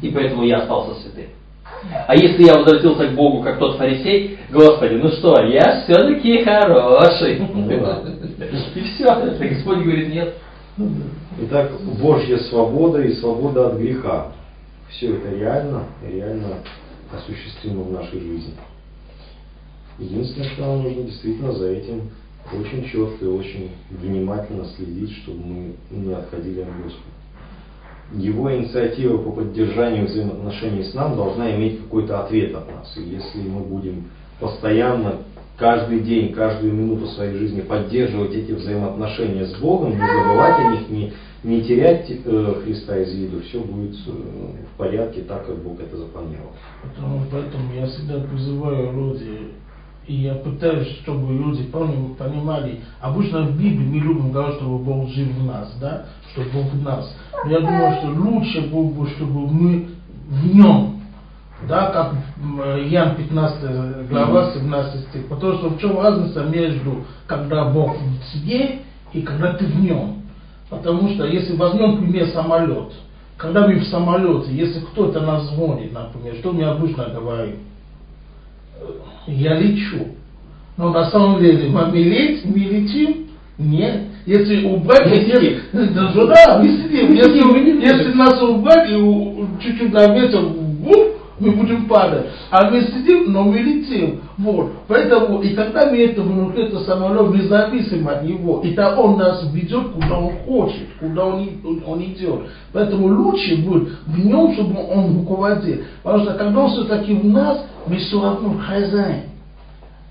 И поэтому я остался святым. А если я возвратился к Богу, как тот фарисей, Господи, ну что, я все-таки хороший. Ну. И все. Господь говорит, нет. Итак, Божья свобода и свобода от греха. Все это реально, реально осуществимо в нашей жизни. Единственное, что нам нужно действительно за этим очень четко и очень внимательно следить, чтобы мы не отходили от Господа. Его инициатива по поддержанию взаимоотношений с нами должна иметь какой-то ответ от нас. И если мы будем постоянно, каждый день, каждую минуту своей жизни поддерживать эти взаимоотношения с Богом, не забывать о них, не, не терять э, Христа из виду, все будет э, в порядке так, как Бог это запланировал. Потому, поэтому я всегда призываю люди, и я пытаюсь, чтобы люди пони- понимали, обычно в Библии мы любим говорить, чтобы Бог жил в нас, да, что Бог в нас. Но я думаю, что лучше было бы, чтобы мы в нем, да, как Ян 15 глава 17 стих. Потому что в чем разница между, когда Бог в тебе и когда ты в нем. Потому что если возьмем пример самолет, когда мы в самолете, если кто-то нас звонит, например, что мы обычно говорим? Я лечу. Но на самом деле мы, мы лет- мы летим? Нет. Если убрать, если, да, да, мы сидим. Если, если нас убрать и чуть-чуть на ветер, мы будем падать. А мы сидим, но мы летим. Вот. Поэтому, и когда мы это внутри этого самолета, мы зависим от него. И то он нас ведет, куда он хочет, куда он, он идет. Поэтому лучше будет в нем, чтобы он руководил. Потому что когда он все-таки в нас, мы все равно хозяин.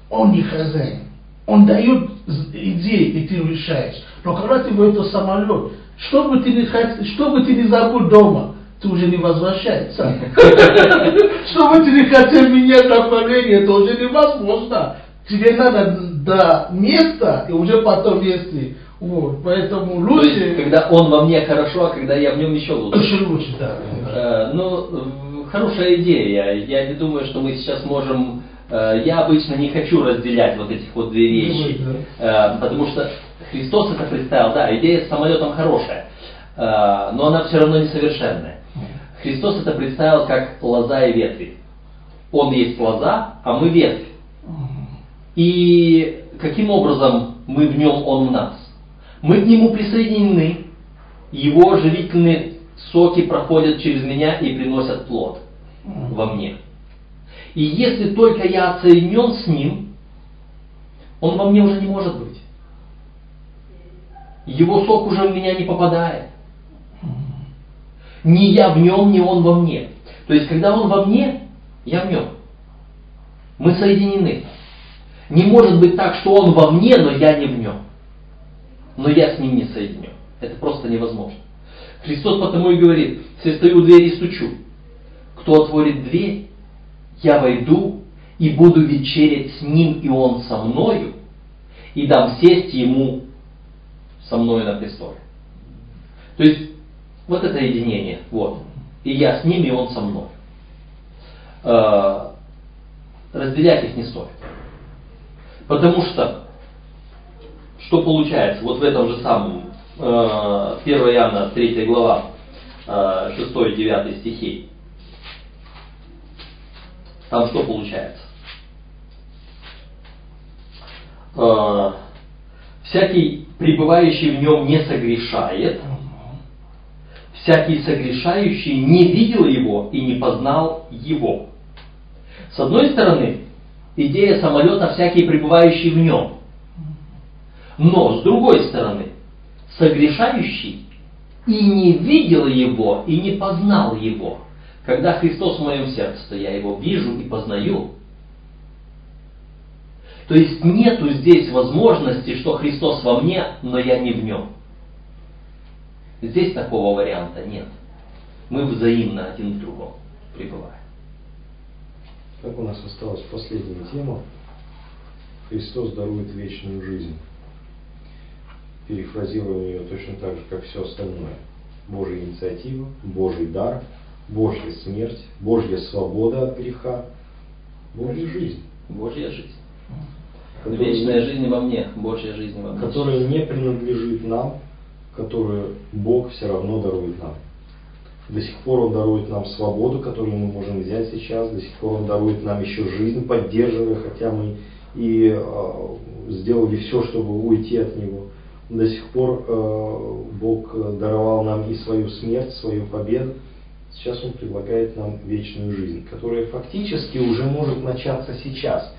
Он не хозяин. Он дает идеи, и ты решаешь. Но когда ты в этот самолет, что бы ты не что бы ты не забыл дома, ты уже не возвращаешься. Что бы ты не хотел менять направление, это уже невозможно. Тебе надо до места и уже потом если. Вот, поэтому То лучше, есть, когда он во мне хорошо, а когда я в нем еще лучше. еще лучше, да. Э, Ну, э, хорошая идея. Я не думаю, что мы сейчас можем... э, Я обычно не хочу разделять вот этих вот две вещи. Э, Потому что Христос это представил. Да, идея с самолетом хорошая. э, Но она все равно несовершенная. Христос это представил как лоза и ветви. Он есть лоза, а мы ветвь. И каким образом мы в нем, он в нас? Мы к нему присоединены, его живительные соки проходят через меня и приносят плод во мне. И если только я отсоединен с ним, он во мне уже не может быть. Его сок уже в меня не попадает. Ни я в нем, ни он во мне. То есть, когда он во мне, я в нем. Мы соединены. Не может быть так, что он во мне, но я не в нем. Но я с ним не соединен. Это просто невозможно. Христос потому и говорит, если стою у двери и стучу, кто отворит дверь, я войду и буду вечерять с ним, и он со мною, и дам сесть ему со мною на престоле. То есть, вот это единение, вот. И я с ним, и он со мной. Э, Разделять их не стоит. Потому что, что получается, вот в этом же самом, э, 1 Иоанна 3 глава, э, 6-9 стихи, там что получается? Э, Всякий, пребывающий в нем, не согрешает, всякий согрешающий не видел его и не познал его. С одной стороны, идея самолета всякий пребывающий в нем. Но с другой стороны, согрешающий и не видел его, и не познал его. Когда Христос в моем сердце, то я его вижу и познаю. То есть нету здесь возможности, что Христос во мне, но я не в нем. Здесь такого варианта нет. Мы взаимно один в другом пребываем. Как у нас осталась последняя тема. Христос дарует вечную жизнь. Перефразируем ее точно так же, как все остальное. Божья инициатива, Божий дар, Божья смерть, Божья свобода от греха, Божья жизнь. Божья жизнь. Вечная жизнь во мне, Божья жизнь во мне. Которая не принадлежит нам, которую Бог все равно дарует нам. До сих пор Он дарует нам свободу, которую мы можем взять сейчас. До сих пор Он дарует нам еще жизнь, поддерживая, хотя мы и э, сделали все, чтобы уйти от Него. До сих пор э, Бог даровал нам и свою смерть, свою победу. Сейчас Он предлагает нам вечную жизнь, которая фактически уже может начаться сейчас.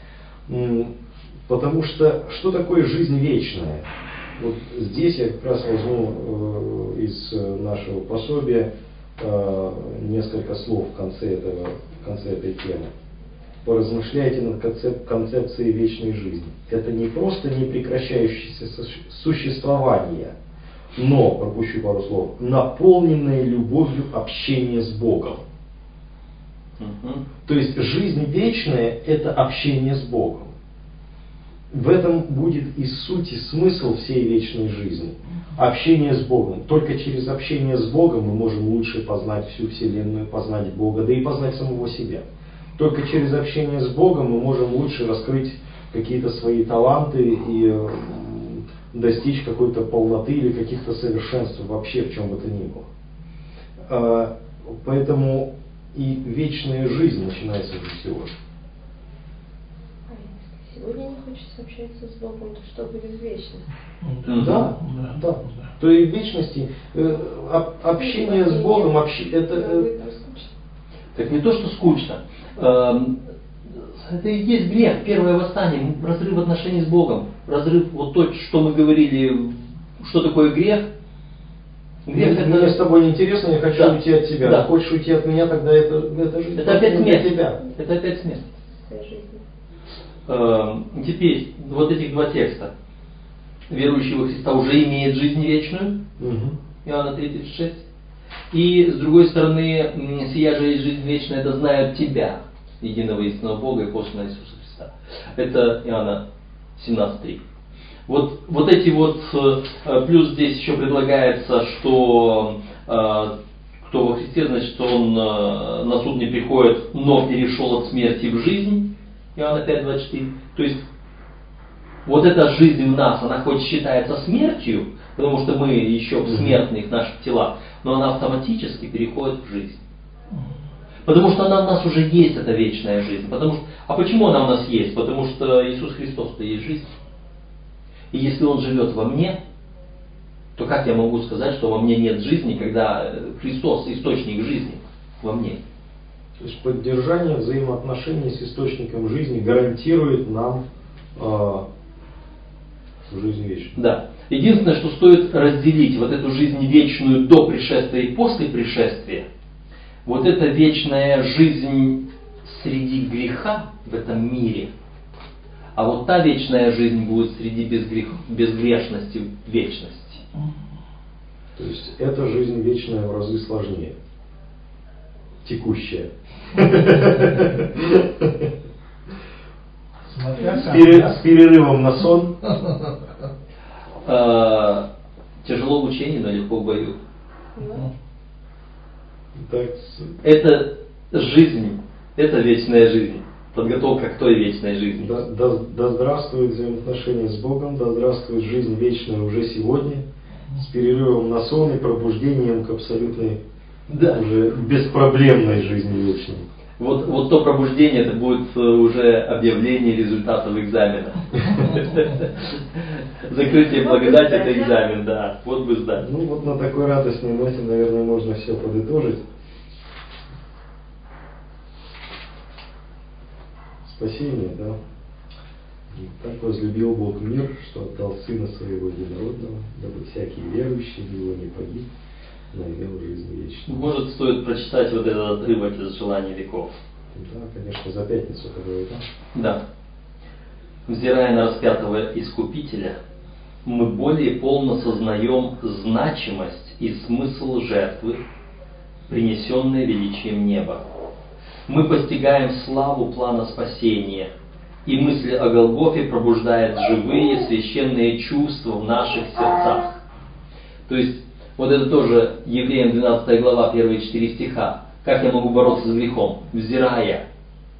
Потому что что такое жизнь вечная? Вот здесь я как раз возьму э, из нашего пособия э, несколько слов в конце, этого, в конце этой темы. Поразмышляйте над концеп, концепцией вечной жизни. Это не просто непрекращающееся существование, но, пропущу пару слов, наполненное любовью общение с Богом. Угу. То есть жизнь вечная – это общение с Богом. В этом будет и суть, и смысл всей вечной жизни. Общение с Богом. Только через общение с Богом мы можем лучше познать всю Вселенную, познать Бога, да и познать самого себя. Только через общение с Богом мы можем лучше раскрыть какие-то свои таланты и достичь какой-то полноты или каких-то совершенств вообще в чем бы то ни было. А, поэтому и вечная жизнь начинается уже сегодня сегодня не хочется общаться с Богом, то что будет в вечности? Да, да, да. То и в вечности э, общение с Богом, общ... это... Э, так не то, что скучно. Э, это и есть грех, первое восстание, разрыв отношений с Богом, разрыв, вот то, что мы говорили, что такое грех, Грех это... Мне с тобой неинтересно, я хочу да. уйти от тебя. Да. Хочешь уйти от меня, тогда это, это жизнь. Это опять смерть. Тебя. Это опять смерть. Эм, теперь вот этих два текста. Верующий во Христа уже имеет жизнь вечную. Угу. Иоанна 3,36. И с другой стороны, сия же есть жизнь вечная, это знают тебя, единого истинного Бога и посланного Иисуса Христа. Это Иоанна 17.3. Вот, вот эти вот, э, плюс здесь еще предлагается, что э, кто во Христе, значит, он э, на суд не приходит, но перешел от смерти в жизнь. Иоанна 5.24. То есть вот эта жизнь в нас, она хоть считается смертью, потому что мы еще в смертных наших телах, но она автоматически переходит в жизнь. Потому что она у нас уже есть, эта вечная жизнь. Потому что, а почему она у нас есть? Потому что Иисус Христос-то есть жизнь. И если Он живет во мне, то как я могу сказать, что во мне нет жизни, когда Христос источник жизни во мне? То есть поддержание взаимоотношений с источником жизни гарантирует нам э, жизнь вечную. Да. Единственное, что стоит разделить вот эту жизнь вечную до пришествия и после пришествия, вот эта вечная жизнь среди греха в этом мире, а вот та вечная жизнь будет среди безгрех, безгрешности вечности. То есть эта жизнь вечная в разы сложнее текущее. С перерывом на сон. А, тяжело в учении, но легко в бою. Это жизнь, это вечная жизнь. Подготовка к той вечной жизни. Да, да, да здравствует взаимоотношения с Богом, да здравствует жизнь вечная уже сегодня, с перерывом на сон и пробуждением к абсолютной да. уже беспроблемной жизни вечной. Вот, вот то пробуждение, это будет э, уже объявление результатов экзамена. Закрытие благодати это экзамен, да. Вот бы сдать. Ну вот на такой радостной ноте, наверное, можно все подытожить. Спасение, да. Так возлюбил Бог мир, что отдал Сына Своего Единородного, дабы всякий верующий в Него не погиб, найдем жизнь вечную. Может, стоит прочитать вот этот отрывок из «Желания веков». Да, конечно, за пятницу, который, да? Да. взирая на распятого Искупителя, мы более полно сознаем значимость и смысл жертвы, принесенной величием неба. Мы постигаем славу плана спасения, и мысль о Голгофе пробуждает живые священные чувства в наших сердцах. То есть, вот это тоже Евреям 12 глава, первые четыре стиха. Как я могу бороться с грехом? Взирая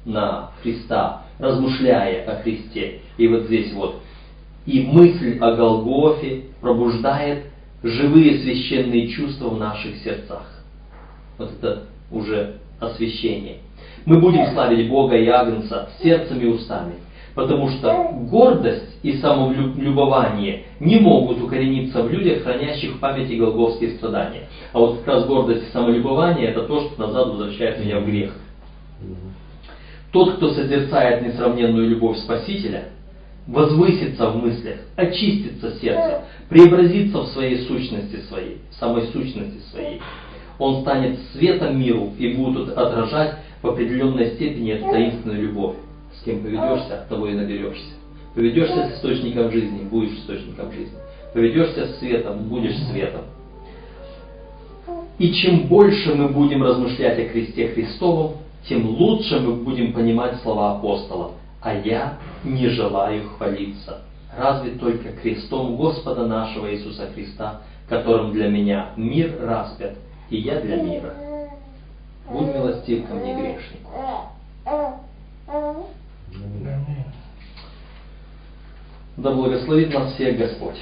на Христа, размышляя о Христе. И вот здесь вот. И мысль о Голгофе пробуждает живые священные чувства в наших сердцах. Вот это уже освящение. Мы будем славить Бога и Агнца сердцем и устами, потому что гордость и самолюбование не могут укорениться в людях, хранящих в памяти голговские страдания. А вот как раз гордость и самолюбование это то, что назад возвращает меня в грех. Тот, кто созерцает несравненную любовь Спасителя, возвысится в мыслях, очистится сердце, преобразится в своей сущности своей, в самой сущности своей. Он станет светом миру и будет отражать в определенной степени эту таинственную любовь. С кем поведешься, того и наберешься. Поведешься с источником жизни, будешь источником жизни. Поведешься с светом, будешь светом. И чем больше мы будем размышлять о кресте Христовом, тем лучше мы будем понимать слова апостола. А я не желаю хвалиться. Разве только крестом Господа нашего Иисуса Христа, которым для меня мир распят, и я для мира. Будь милостив ко мне грешнику. Да благословит нас всех Господь.